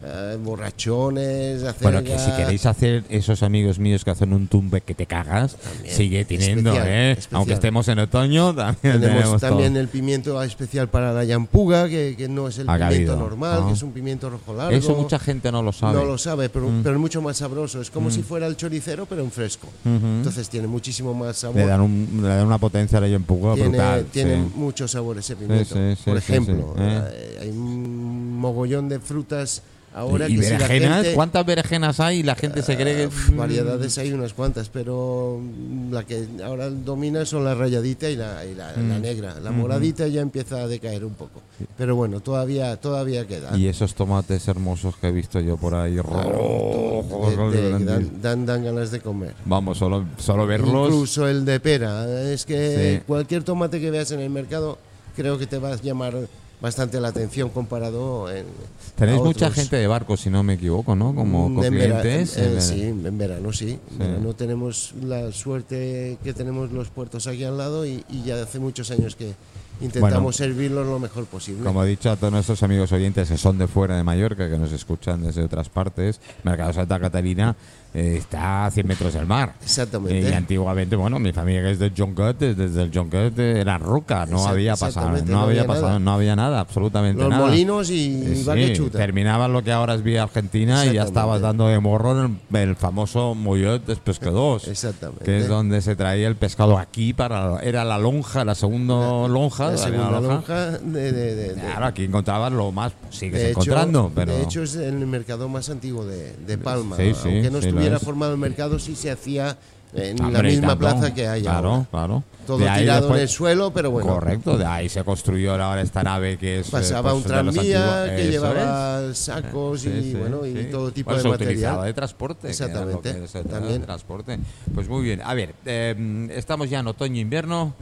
S7: eh, borrachones, acelga,
S2: Bueno, que si queréis hacer esos amigos míos que hacen un tumbe que te cagas,
S7: También,
S2: sigue teniendo,
S7: especial,
S2: ¿eh?
S7: especial.
S2: Aunque estemos en otoño, también
S7: tenemos,
S2: tenemos,
S7: también
S2: todo.
S7: el pimiento especial para la yampuga, que, que no es el pimiento normal,
S2: ¿no?
S7: que es un pimiento rojo largo.
S2: Eso mucha gente no lo sabe. Mm.
S7: No lo sabe, pero, pero es mucho más sabroso. Es como si fuera el choricero, pero en fresco. Entonces tiene muchísimo más sabor.
S2: Le dan, un, le dan una potencia a la empuja
S7: tiene,
S2: brutal.
S7: tiene
S2: sí.
S7: mucho sabor ese pimiento.
S2: sí, sí,
S7: Por ejemplo,
S2: eh.
S7: eh, hay un mogollón de frutas ahora
S2: ¿Y
S7: que si
S2: berenjenas?
S7: gente-
S2: ¿Cuántas berenjenas hay? Y la gente se cree que...
S7: Uf, variedades hay unas cuantas, pero la que ahora domina son la rayadita y la, y la-
S2: Mm.
S7: la negra. La moradita ya empieza a decaer un poco. Pero bueno, todavía, todavía queda.
S2: Y esos tomates hermosos que he visto yo por ahí rojos,
S7: De- de-
S2: grandísimos.
S7: dan, dan- dan ganas de comer.
S2: Vamos, solo, solo verlos.
S7: Incluso el de pera. Es que
S2: Sí.
S7: cualquier tomate que veas en el mercado creo que te va a llamar bastante la atención comparado en,
S2: Tenéis mucha gente de barco, si no me equivoco, ¿no? Como
S7: Mm, en
S2: clientes.
S7: en-
S2: eh,
S7: eh, sí, en verano sí.
S2: Sí.
S7: verano tenemos la suerte que tenemos los puertos aquí al lado y, y ya hace muchos años que intentamos
S2: Bueno.
S7: servirlos lo mejor posible.
S2: Como he dicho a todos nuestros amigos oyentes que son de fuera de Mallorca, que nos escuchan desde otras partes, Mercado Santa Catalina eh, está a 100 metros del mar.
S7: Exactamente.
S2: Y antiguamente, bueno, mi familia que es de Jonquet, desde el Jonquet era ruca, no había pasado, no,
S7: no
S2: había
S7: había
S2: pasado,
S7: nada.
S2: no había nada, absolutamente
S7: los
S2: nada.
S7: molinos y,
S2: Eh,
S7: y
S2: sí,
S7: chuta.
S2: terminaban lo que ahora es Vía Argentina y ya estabas dando de morro en el, el famoso Mollet de Pescados.
S7: Exactamente.
S2: Que es donde se traía el pescado aquí para era la lonja, la segunda lonja,
S7: la
S2: la
S7: segunda
S2: lonja.
S7: lonja de, de- de- de-
S2: Claro, aquí encontrabas lo más, sigues
S7: hecho-
S2: encontrando, pero
S7: de hecho es el mercado más antiguo de, de Palma,
S2: Sí, sí,
S7: aunque no
S2: sí, lo
S7: hubiera
S2: es.
S7: formado el mercado si se hacía en la
S2: Hombre, y
S7: misma plaza que hay
S2: Claro,
S7: ahora.
S2: claro.
S7: Todo
S2: De ahí
S7: tirado
S2: después-
S7: en el suelo, pero bueno.
S2: Correcto, de ahí se construyó ahora esta nave que es. eh,
S7: Pasaba
S2: pues,
S7: un tranvía que
S2: Eso
S7: llevaba
S2: es.
S7: sacos
S2: Sí,
S7: y
S2: sí,
S7: bueno y
S2: sí.
S7: todo tipo
S2: Bueno,
S7: de
S2: se utilizaba
S7: material.
S2: de transporte. que
S7: Exactamente,
S2: que se utilizaba
S7: también.
S2: de transporte. Pues muy bien. A ver, eh, estamos ya en otoño-invierno.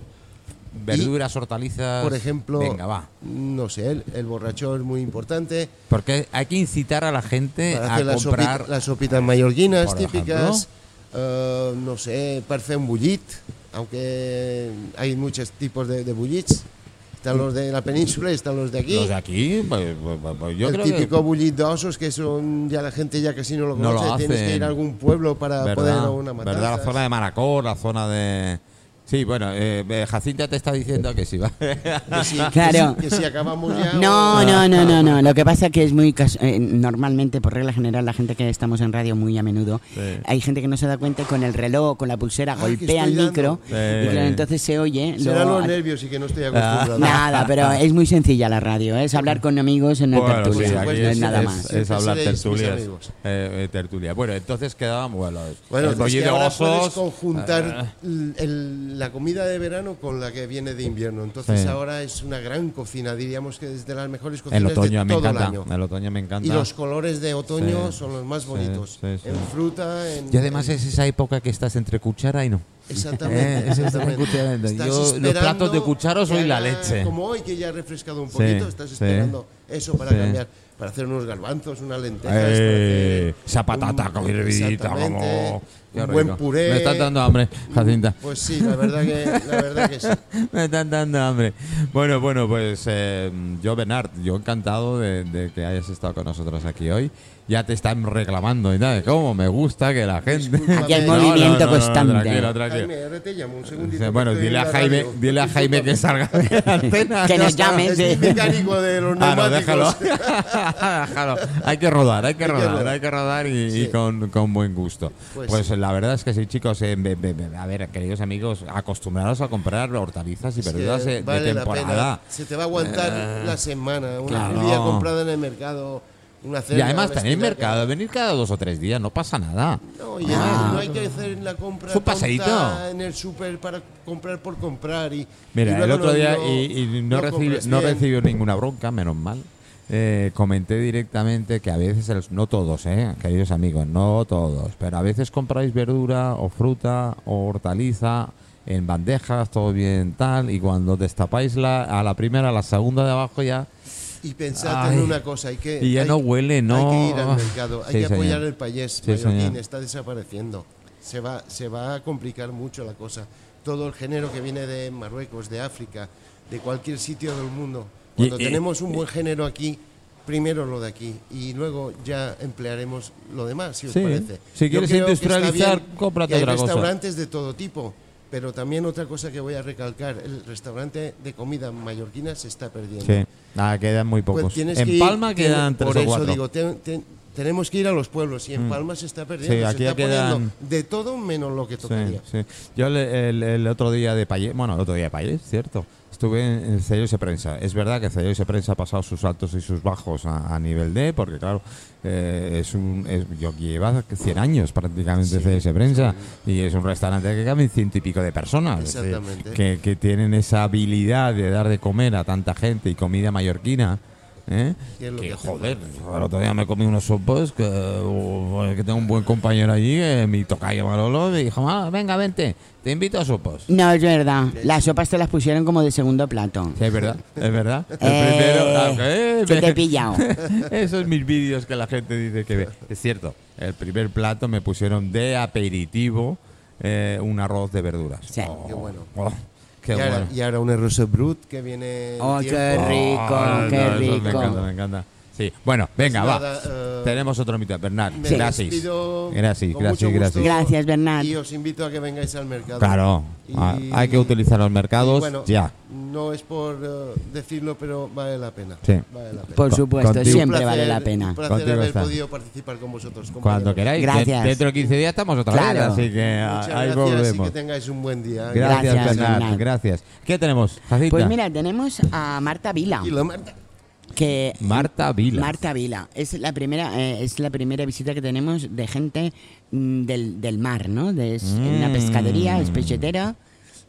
S2: Verduras, hortalizas.
S7: Por ejemplo,
S2: Venga, va.
S7: no sé, el, el borracho es muy importante
S2: Porque hay que incitar a la gente
S7: para
S2: a
S7: las,
S2: comprar.
S7: las sopitas mallorquinas
S2: por
S7: típicas. eh, no sé, un bullit, aunque hay muchos tipos de, de bullits. Están los de la península y están los de aquí.
S2: Los de aquí, pues, pues, pues, yo
S7: el
S2: creo
S7: típico
S2: que.
S7: bullit de osos que son ya la gente ya casi no lo
S2: No lo
S7: conoce. Tienes que ir a algún pueblo para poder
S2: ¿Verdad?
S7: a una matanza.
S2: ¿Verdad? La zona de Manacor, la zona de. Sí, bueno, eh, eh, Jacinta te está diciendo que sí va.
S7: Que si,
S3: Claro.
S7: que si- que si acabamos ya.
S3: No,
S7: o-
S3: no, no, no, no. Lo que pasa que es muy eh, normalmente, por regla general, la gente que estamos en radio muy a menudo,
S2: Sí.
S3: hay gente que no se da cuenta y con el reloj, con la pulsera,
S7: que
S3: golpea el micro
S2: dando.
S3: y
S2: Sí.
S3: claro, entonces se oye.
S7: Serán
S3: luego-
S7: los nervios y que no estoy acostumbrado.
S3: Nada, pero es muy sencilla la radio, ¿eh? es hablar con amigos en una
S2: Bueno,
S3: tertulia,
S2: sí,
S3: no es
S2: es,
S3: nada
S2: es-
S3: más.
S2: es
S7: Siempre
S2: hablar tertulias. Eh, eh, tertulia. Bueno, entonces quedábamos. Bueno,
S7: Bueno,
S2: el
S7: es que
S2: de
S7: ahora puedes
S2: osos.
S7: conjuntar el- la comida de verano con la que viene de invierno. Entonces
S2: Sí.
S7: ahora es una gran cocina, diríamos que es de las mejores
S2: el
S7: cocinas
S2: otoño
S7: de
S2: me
S7: todo el
S2: encanta.
S7: año.
S2: El otoño me encanta.
S7: Y los colores de otoño
S2: Sí.
S7: son los más bonitos.
S2: sí.
S7: En fruta, en...
S2: Y además es esa época que estás entre cuchara y no.
S7: Exactamente.
S2: Eh,
S7: exactamente.
S2: Yo, los platos de cuchara soy la leche.
S7: Como hoy que ya ha refrescado un poquito, estás esperando eso para cambiar, para hacer unos garbanzos, unas lentejas.
S2: Eh, esa patata
S7: un-
S2: como. Qué
S7: un buen puré.
S2: Me estás dando hambre, Jacinta.
S7: Pues sí, la verdad que, la verdad que sí.
S2: Me están dando hambre. Bueno, bueno, pues eh, yo, Bernard, yo encantado de, de que hayas estado con nosotros aquí hoy. Ya te están reclamando y tal. ¿Cómo me gusta que la gente.
S3: Aquí hay
S7: No,
S3: movimiento
S2: no, no,
S3: constante.
S2: tranquilo, tranquilo.
S7: Jaime, ahora te llamo un segundito.
S2: Sí,
S7: que
S2: bueno, dile a Jaime, dile a Jaime que salga de la antena.
S3: Que nos llame,
S7: Es
S3: sí.
S7: mi mecánico de los
S2: Ah, no,
S7: neumáticos.
S2: déjalo. Déjalo. Hay que rodar, hay que rodar, hay que rodar y, y
S7: Sí.
S2: con, con buen gusto. Pues,
S7: Pues sí.
S2: La verdad es que sí, chicos. eh, be- be- be- a ver, queridos amigos, acostumbrados a comprar hortalizas y verduras de, de
S7: vale
S2: temporada.
S7: Se te va a aguantar
S2: Eh,
S7: la semana, una
S2: claro.
S7: un día comprada en el mercado, una.
S2: Y además tenéis mercado, venir cada dos o tres días, no pasa nada.
S7: No, y además no hay que hacer la compra
S2: Es un paseíto.
S7: en el súper para comprar por comprar. Y, y
S2: Mira, el otro día
S7: no-
S2: y, y no,
S7: no
S2: recibió ninguna bronca, menos mal. Eh, comenté directamente que a veces, no todos, eh, queridos amigos, no todos, pero a veces compráis verdura o fruta o hortaliza en bandejas, todo bien tal, y cuando destapáis la, a la primera, a la segunda de abajo ya...
S7: Y pensad en una cosa, hay que,
S2: Y ya
S7: hay-
S2: no huele, no.
S7: Hay que ir al mercado, hay
S2: Sí,
S7: que apoyar
S2: señor.
S7: el payés
S2: Sí,
S7: mallorquín, está desapareciendo. Se va, se va a complicar mucho la cosa. Todo el género que viene de Marruecos, de África, de cualquier sitio del mundo. Cuando
S2: y-
S7: tenemos un buen género aquí, primero lo de aquí y luego ya emplearemos lo demás, si os
S2: Sí.
S7: parece.
S2: Si
S7: Yo
S2: quieres industrializar, cómprate
S7: hay
S2: otra cosa.
S7: restaurantes de todo tipo. Pero también otra cosa que voy a recalcar, el restaurante de comida mallorquina se está perdiendo.
S2: Sí, nada, quedan muy
S7: Pues
S2: pocos.
S7: tienes
S2: en
S7: que ir-
S2: Palma
S7: tiene-
S2: quedan tres
S7: por
S2: o
S7: eso
S2: cuatro.
S7: digo, te- te- tenemos que ir a los pueblos y en
S2: Mm.
S7: Palma se está perdiendo.
S2: Sí,
S7: se
S2: aquí
S7: está
S2: quedan-
S7: poniendo de todo menos lo que tocaría.
S2: Sí, sí. Yo le- el, el otro día de Payet, bueno, el otro día de Payet, cierto. Estuve en, Cellos y Prensa. Es verdad que Cellos y Prensa ha pasado sus altos y sus bajos a, a nivel D, porque claro, eh, es un, es, yo lleva 100 años prácticamente Cellos y Prensa y es un restaurante que caben ciento y pico de personas.
S7: Exactamente.
S2: que, que tienen esa habilidad de dar de comer a tanta gente y comida mallorquina. ¿Eh?
S7: Y es lo
S2: Que,
S7: que
S2: joder, el otro día me comí unos sopos que, uh, que tengo un buen compañero allí, eh, mi tocayo Manolo, me dijo, "Ah, venga, vente, te invito a sopos.
S3: No, es verdad. Las sopas te las pusieron como de segundo plato.
S2: Sí, es verdad, es verdad. El
S3: Eh,
S2: primero, ah, eh,
S3: te he pillado.
S2: Esos mis vídeos que la gente dice que ve. Es cierto, el primer plato me pusieron de aperitivo eh, un arroz de verduras.
S3: Sí.
S7: Qué bueno.
S2: Oh, qué
S7: y, ahora,
S2: bueno.
S7: y ahora un arroz brut que viene. en
S3: Oh, qué rico,
S2: Ah,
S3: qué
S2: no, eso Me
S3: rico.
S2: encanta, me encanta. Sí, bueno, venga,
S7: Pues
S2: va.
S7: nada, eh,
S2: Tenemos otro mito, Bernard.
S7: me
S2: Gracias. Gracias, gracias, gracias.
S3: Gracias, Bernat.
S7: Y os invito a que vengáis al mercado.
S2: Claro,
S7: Y-
S2: hay que utilizar los mercados
S7: bueno,
S2: ya.
S7: No es por eh, decirlo, pero vale la pena.
S2: Sí.
S7: Vale la pena.
S3: Por supuesto,
S2: contigo-
S3: siempre
S7: Un
S3: vale la
S7: placer-
S3: pena.
S7: Un placer
S2: Contigo
S7: haber
S2: está.
S7: podido participar con vosotros.
S2: Cuando queráis.
S3: Gracias.
S2: De- Dentro de 15 días estamos otra
S3: Claro.
S2: vez, así que
S7: Muchas
S2: ahí
S7: gracias
S2: volvemos.
S7: y que tengáis un buen día.
S2: Gracias,
S3: Gracias,
S2: Bernard.
S3: Bernard.
S2: Gracias. ¿Qué tenemos, Jacinta?
S3: Pues mira, tenemos a Marta Vila,
S7: Y la Marta.
S3: Que
S2: Marta Vila.
S3: Marta Vila. Es la primera, eh, es la primera visita que tenemos de gente mm, del, del mar, ¿no? De, es una
S2: Mm.
S3: pescadería, es pechetera,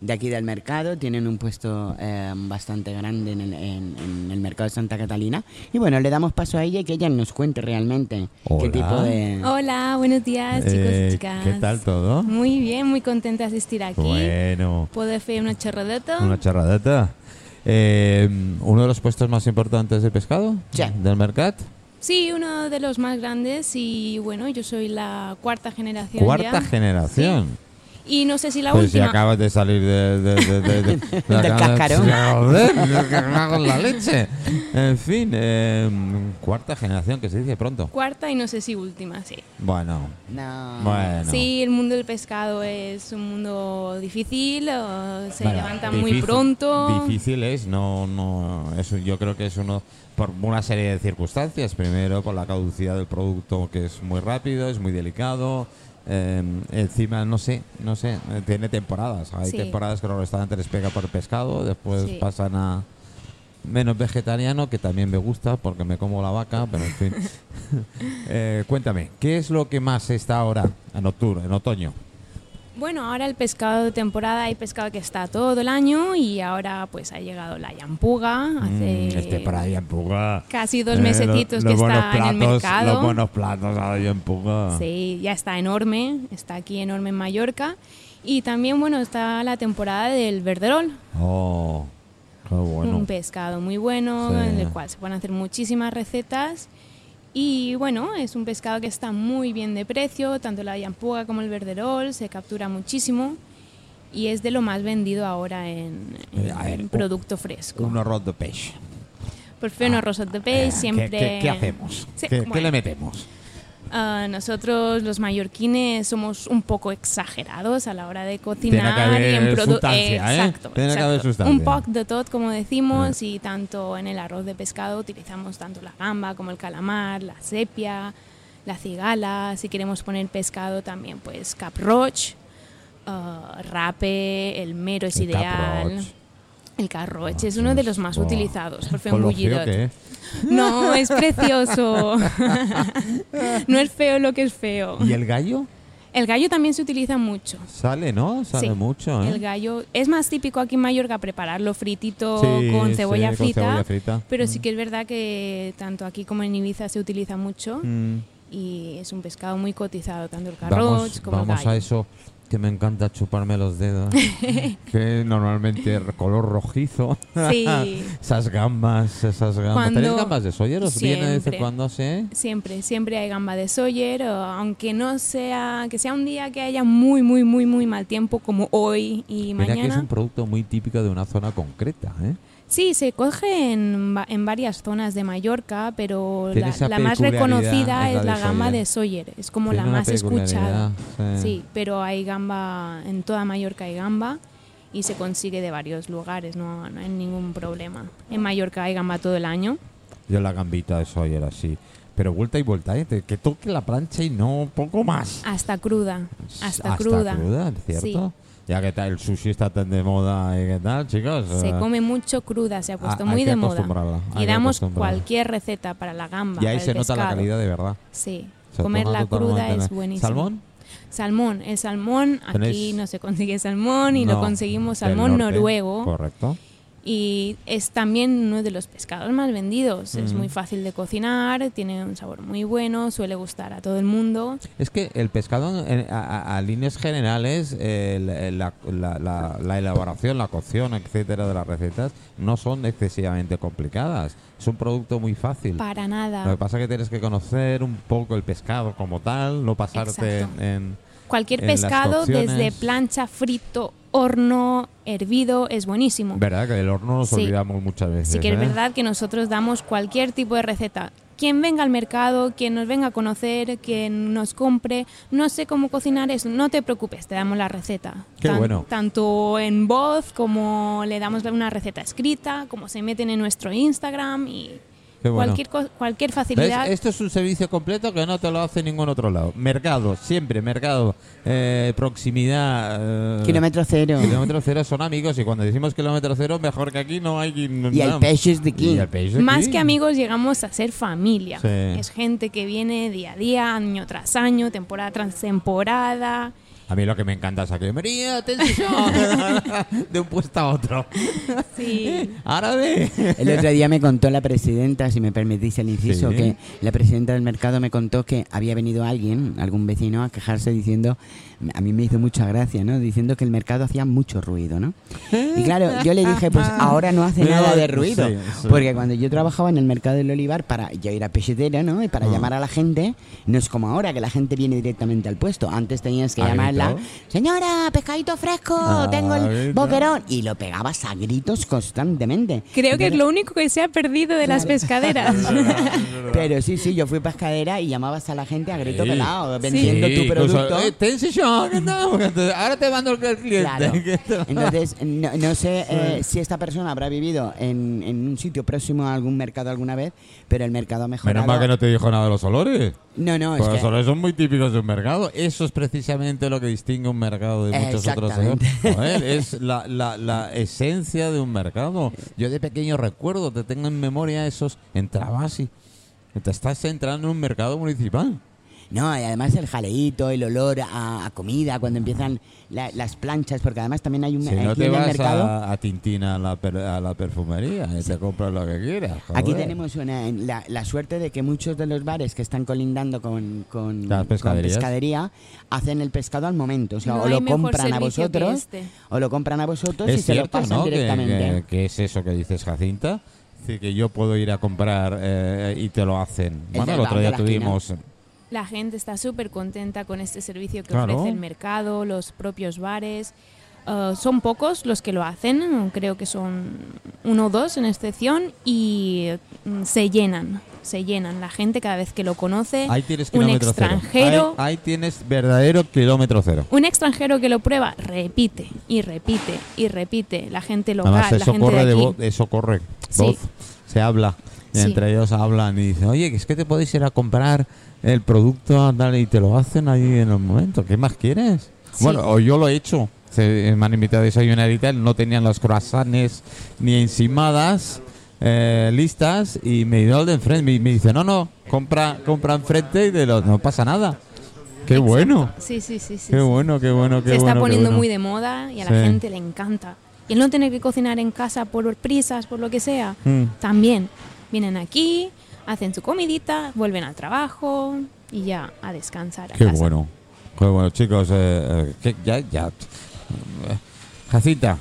S3: de aquí del mercado. Tienen un puesto eh, bastante grande en el, en- en el mercado de Santa Catalina. Y bueno, le damos paso a ella y que ella nos cuente realmente
S2: Hola.
S3: qué tipo de...
S8: Hola, buenos días chicos
S2: Eh,
S8: y chicas.
S2: ¿Qué tal todo?
S8: Muy bien, muy contenta de asistir aquí.
S2: Bueno,
S8: ¿Puedo hacer una chorradeta?
S2: una charradeta. Eh, ¿Uno de los puestos más importantes de pescado?
S3: Sí.
S2: ¿Del mercat?
S8: Sí, uno de los más grandes y bueno, yo soy la cuarta generación
S2: Cuarta
S8: ya.
S2: generación.
S8: Y no sé si la
S2: Pues si
S8: última.
S2: acabas de salir de, de, de, de- de- de la
S3: Del cascarón.
S2: En la leche. En fin, eh, cuarta generación, que se dice pronto.
S8: Cuarta y no sé si última, sí.
S2: Bueno,
S3: No.
S2: bueno.
S8: Sí, el mundo del pescado es un mundo difícil, eh, se
S2: Bueno,
S8: levanta muy
S2: difícil-
S8: pronto.
S2: Difícil es, no, no, eso yo creo que es uno por una serie de circunstancias. Primero, por la caducidad del producto, que es muy rápido, es muy delicado. Eh, encima, no sé, no sé, eh, tiene temporadas. Hay
S8: Sí.
S2: temporadas que los restaurantes les pega por pescado, después
S8: Sí.
S2: pasan a menos vegetariano, que también me gusta porque me como la vaca, pero en fin. Eh, cuéntame, ¿qué es lo que más está ahora en octubre, en otoño?
S8: Bueno, ahora el pescado de temporada hay pescado que está todo el año y ahora pues ha llegado la yampuga hace
S2: Mm, este para ahí en Puga.
S8: casi dos
S2: Eh,
S8: mesecitos
S2: lo-
S8: que está en el mercado.
S2: Los buenos platos ahí en Puga.
S8: Sí, ya está enorme, está aquí enorme en Mallorca. Y también, bueno, está la temporada del verderol,
S2: Oh, qué bueno.
S8: un pescado muy bueno,
S2: Sí.
S8: en el cual se pueden hacer muchísimas recetas. Y bueno, es un pescado que está muy bien de precio, tanto la yampuga como el verderol, se captura muchísimo y es de lo más vendido ahora en, en-
S2: Eh, a ver,
S8: en
S2: un-
S8: producto fresco.
S2: Un arroz de peixe.
S8: Por fin, arroz de pez,
S2: Eh,
S8: siempre...
S2: ¿Qué, qué- qué hacemos?
S8: Sí,
S2: ¿Qué, le metemos?
S8: Ah, nosotros los mallorquines somos un poco exagerados a la hora de
S2: Tiene
S8: cocinar
S2: que haber
S8: y en produ-
S2: sustancia, ¿eh?
S8: Exacto,
S2: Tiene que haber
S8: exacto.
S2: sustancia.
S8: Un poco de todo, como decimos, y tanto en el arroz de pescado utilizamos tanto la gamba como el calamar, la sepia, la cigala. Si queremos poner pescado también, pues cap roach, ah, rape, el mero es
S2: El
S8: ideal.
S2: caproch.
S8: El carroche es uno de los más utilizados por Fembullidot. No, es precioso. no es feo lo que es feo.
S2: ¿Y el gallo?
S8: El gallo también se utiliza mucho.
S2: Sale, ¿no? Sale
S8: Sí,
S2: mucho, ¿eh?
S8: El gallo es más típico aquí en Mallorca prepararlo fritito
S2: Sí,
S8: con
S2: sí,
S8: cebolla
S2: con
S8: frita.
S2: cebolla frita.
S8: Pero sí
S2: Mm.
S8: que es verdad que tanto aquí como en Ibiza se utiliza mucho
S2: Mm.
S8: y es un pescado muy cotizado, tanto el
S2: Vamos,
S8: carroch como
S2: vamos
S8: el gallo.
S2: a eso que me encanta chuparme los dedos. que normalmente es color rojizo.
S8: Sí.
S2: esas gambas, esas gambas.
S8: Cuando-
S2: ¿Tenéis gambas de Sawyer? ¿Os viene de vez en
S8: Siempre.
S2: cuando así?
S8: Siempre, siempre hay gamba de Sawyer, aunque no sea, que sea un día que haya muy, muy, muy, muy mal tiempo como hoy y
S2: Mira que es
S8: mañana.
S2: un producto muy típico de una zona concreta, ¿eh?
S8: Sí, se coge en, en varias zonas de Mallorca, pero la, la más reconocida
S2: es la
S8: es la,
S2: de
S8: gamba
S2: Sawyer.
S8: de Sawyer. Es como
S2: Tiene
S8: la más escuchada. Sí, pero hay gamba, en toda Mallorca hay gamba y se consigue de varios lugares, no, no hay ningún problema. En Mallorca hay gamba todo el año.
S2: Yo la gambita de Sawyer así. Pero vuelta y vuelta, ¿eh? Que toque la plancha y no poco más.
S8: Hasta cruda, hasta, cruda.
S2: ¿cierto?
S8: Sí.
S2: Ya que tal, el sushi está tan de moda y qué tal, chicos.
S8: Se
S2: Eh,
S8: come mucho cruda, se ha puesto muy de moda. Y damos cualquier receta para la gamba.
S2: Y ahí
S8: para
S2: se
S8: el
S2: nota la calidad de verdad.
S8: Sí,
S2: Se
S8: comerla cruda es buenísimo.
S2: ¿Salmón?
S8: Salmón, el salmón, aquí no se consigue salmón y lo
S2: No,
S8: conseguimos
S2: del
S8: salmón
S2: norte,
S8: noruego
S2: Correcto.
S8: Y es también uno de los pescados más vendidos. Es
S2: Mm.
S8: muy fácil de cocinar, tiene un sabor muy bueno, suele gustar a todo el mundo.
S2: Es que el pescado, a, a- a líneas generales, el- la, la- la- la elaboración, la cocción, etcétera, de las recetas, no son excesivamente complicadas. Es un producto muy fácil.
S8: Para
S2: Lo que
S8: nada.
S2: pasa es que tienes que conocer un poco el pescado como tal, no pasarte
S8: Exacto.
S2: en, en-
S8: Cualquier pescado, desde plancha, frito, horno, hervido, es buenísimo.
S2: Verdad que del horno nos
S8: Sí.
S2: olvidamos muchas veces.
S8: Sí que es
S2: ¿eh?
S8: verdad que nosotros damos cualquier tipo de receta. Quien venga al mercado, quien nos venga a conocer, quien nos compre, no sé cómo cocinar eso, no te preocupes, te damos la receta.
S2: Qué bueno.
S8: Tanto en voz como le damos una receta escrita, como se meten en nuestro Instagram y
S2: bueno.
S8: Cualquier, co- cualquier
S2: ¿Ves?
S8: facilidad.
S2: Esto es un servicio completo que no te lo hace ningún otro lado. Mercado, siempre, mercado, eh, proximidad. eh,
S3: Kilómetro cero.
S2: Kilómetro cero son amigos y cuando decimos kilómetro cero, mejor que aquí no hay.
S3: Y el peixe es de aquí.
S2: Y el peixe de
S8: Más que amigos llegamos a ser familia.
S2: Sí.
S8: Es gente que viene día a día, año tras año, temporada tras temporada.
S2: A mí lo que me encanta es aquí. María, atención. de un puesto a otro.
S8: Sí.
S2: Árabe.
S3: El otro día me contó la presidenta, si me permitís el inciso,
S2: Sí.
S3: que la presidenta del mercado me contó que había venido alguien, algún vecino, a quejarse diciendo, a mí me hizo mucha gracia, ¿no? Diciendo que el mercado hacía mucho ruido, ¿no? Y claro, yo le dije, pues ahora no hace nada de ruido.
S2: Sí, sí.
S3: Porque cuando yo trabajaba en el mercado del olivar, para yo era pechetera, ¿no? Y para
S2: Ah.
S3: llamar a la gente, no es como ahora que la gente viene directamente al puesto. Antes tenías que
S2: ¿A
S3: llamarla, señora, pescadito fresco,
S2: Ah,
S3: tengo el boquerón. Y lo pegabas a gritos constantemente.
S8: Creo que es lo único que se ha perdido de las pescaderas.
S3: Pero sí, sí, yo fui pescadera y llamabas a la gente a grito
S2: Sí.
S3: pelado, vendiendo
S2: Sí,
S3: tu producto.
S2: eh, que no, que te- ahora te mando el cliente.
S3: Claro.
S2: que
S3: Entonces, no, no sé eh, si esta persona habrá vivido en, en un sitio próximo a algún mercado alguna vez, pero el mercado ha mejorado.
S2: Menos mal que no te dijo nada de los olores.
S3: No, no, es
S2: Pues los
S3: que...
S2: olores son muy típicos de un mercado. Eso es precisamente lo que distingue un mercado de muchos otros. ¿eh? Joder, es la, la, la esencia de un mercado. Yo de pequeño recuerdo, te tengo en memoria esos. Entrabas y te estás entrando en un mercado municipal.
S3: No, y además el jaleíto, el olor a, a comida, cuando empiezan la- las planchas, porque además también hay un...
S2: Si no
S3: aquí
S2: te
S3: en el
S2: vas
S3: mercado...
S2: a, a Tintina a la, per- a la perfumería y te compras lo que quieras.
S3: Aquí
S2: joder.
S3: tenemos una, la, la suerte de que muchos de los bares que están colindando con, con,
S2: Las
S3: con pescadería hacen el pescado al momento. O sea,
S8: No
S3: o lo compran a vosotros,
S8: este.
S3: o lo compran a vosotros y
S2: Es
S3: se lo
S2: cierto,
S3: pasan
S2: ¿no?
S3: Directamente.
S2: Que es eso que dices, Jacinta. Es que yo puedo ir a comprar eh, y te lo hacen.
S3: El
S2: bueno, el otro día
S3: la esquina.
S8: La gente está súper contenta con este servicio que
S2: Claro.
S8: ofrece el mercado, los propios bares. Uh, son pocos los que lo hacen, creo que son uno o dos en excepción, y mm, se llenan, se llenan. La gente cada vez que lo conoce,
S2: Ahí tienes
S8: un extranjero,
S2: cero. Ahí, ahí tienes verdadero kilómetro cero.
S8: un extranjero que lo prueba, repite y repite y repite. La gente local,
S2: Además,
S8: la
S2: eso
S8: gente
S2: corre
S8: de aquí.
S2: eso corre.
S8: Sí.
S2: Voz. Se habla.
S8: Sí.
S2: entre ellos hablan y dicen, oye, es que te podéis ir a comprar el producto tal, y te lo hacen ahí en el momento. ¿Qué más quieres?
S8: Sí.
S2: Bueno, o yo lo he hecho. Se, me han invitado a desayunar y tal, no tenían los croissants ni encimadas eh, listas y me dio el de enfrente. Me, me dice, no, no, compra, compra enfrente y de los, no pasa nada. Qué
S8: Exacto.
S2: bueno.
S8: Sí, sí, sí. sí,
S2: Qué bueno, qué bueno, qué
S8: se está poniendo
S2: bueno.
S8: muy de moda y a la gente le encanta. Y el no tener que cocinar en casa por prisas, por lo que sea,
S2: Mm.
S8: también vienen aquí, hacen su comidita, vuelven al trabajo y ya a descansar a
S2: Qué
S8: casa.
S2: bueno. Qué bueno, chicos. eh, eh, que ya, ya. Eh, Jacinta,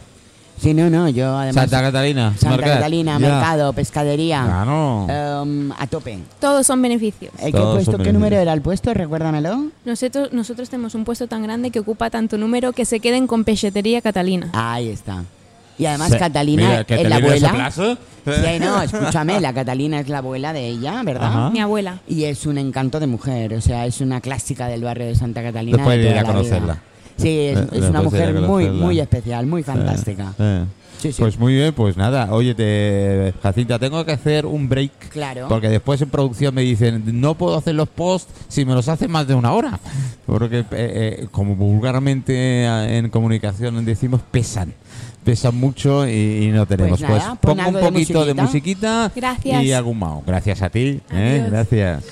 S3: Sí, no, no, yo además...
S2: Santa Catalina.
S3: Santa
S2: Mercat,
S3: Catalina,
S2: ya.
S3: mercado, pescadería,
S2: Claro.
S3: em, a tope.
S8: Todos son beneficios.
S3: Eh, ¿Qué,
S2: Todos
S3: puesto,
S2: son
S3: ¿Qué número era el puesto? Recuérdamelo.
S8: Nosotros, nosotros tenemos un puesto tan grande que ocupa tanto número que se queden con Pechetería Catalina.
S3: Ahí está. Y además
S2: Sí.
S3: Catalina
S2: Mira,
S3: es la abuela. Sí, no, escúchame, la Catalina es la abuela de ella, ¿verdad?
S2: Ajá.
S8: Mi abuela.
S3: Y es un encanto de mujer, o sea, es una clásica del barrio de Santa Catalina.
S2: Después
S3: de
S2: ir a
S3: la vida.
S2: conocerla.
S3: Sí, es,
S2: Eh,
S3: es una mujer muy, muy especial, muy fantástica.
S2: Eh,
S3: Sí, sí.
S2: Pues muy bien, pues nada. Oye, te, Jacinta, tengo que hacer un break.
S3: Claro.
S2: Porque después en producción me dicen, no puedo hacer los posts si me los hacen más de una hora. Porque, eh, eh, como vulgarmente en comunicación decimos, pesan. Pesan mucho y, y no tenemos.
S3: Pues nada, pon
S2: pongo un
S3: de
S2: poquito de
S3: musiquita.
S8: Gracias.
S2: y un mao. Gracias a ti. ¿eh? Gracias.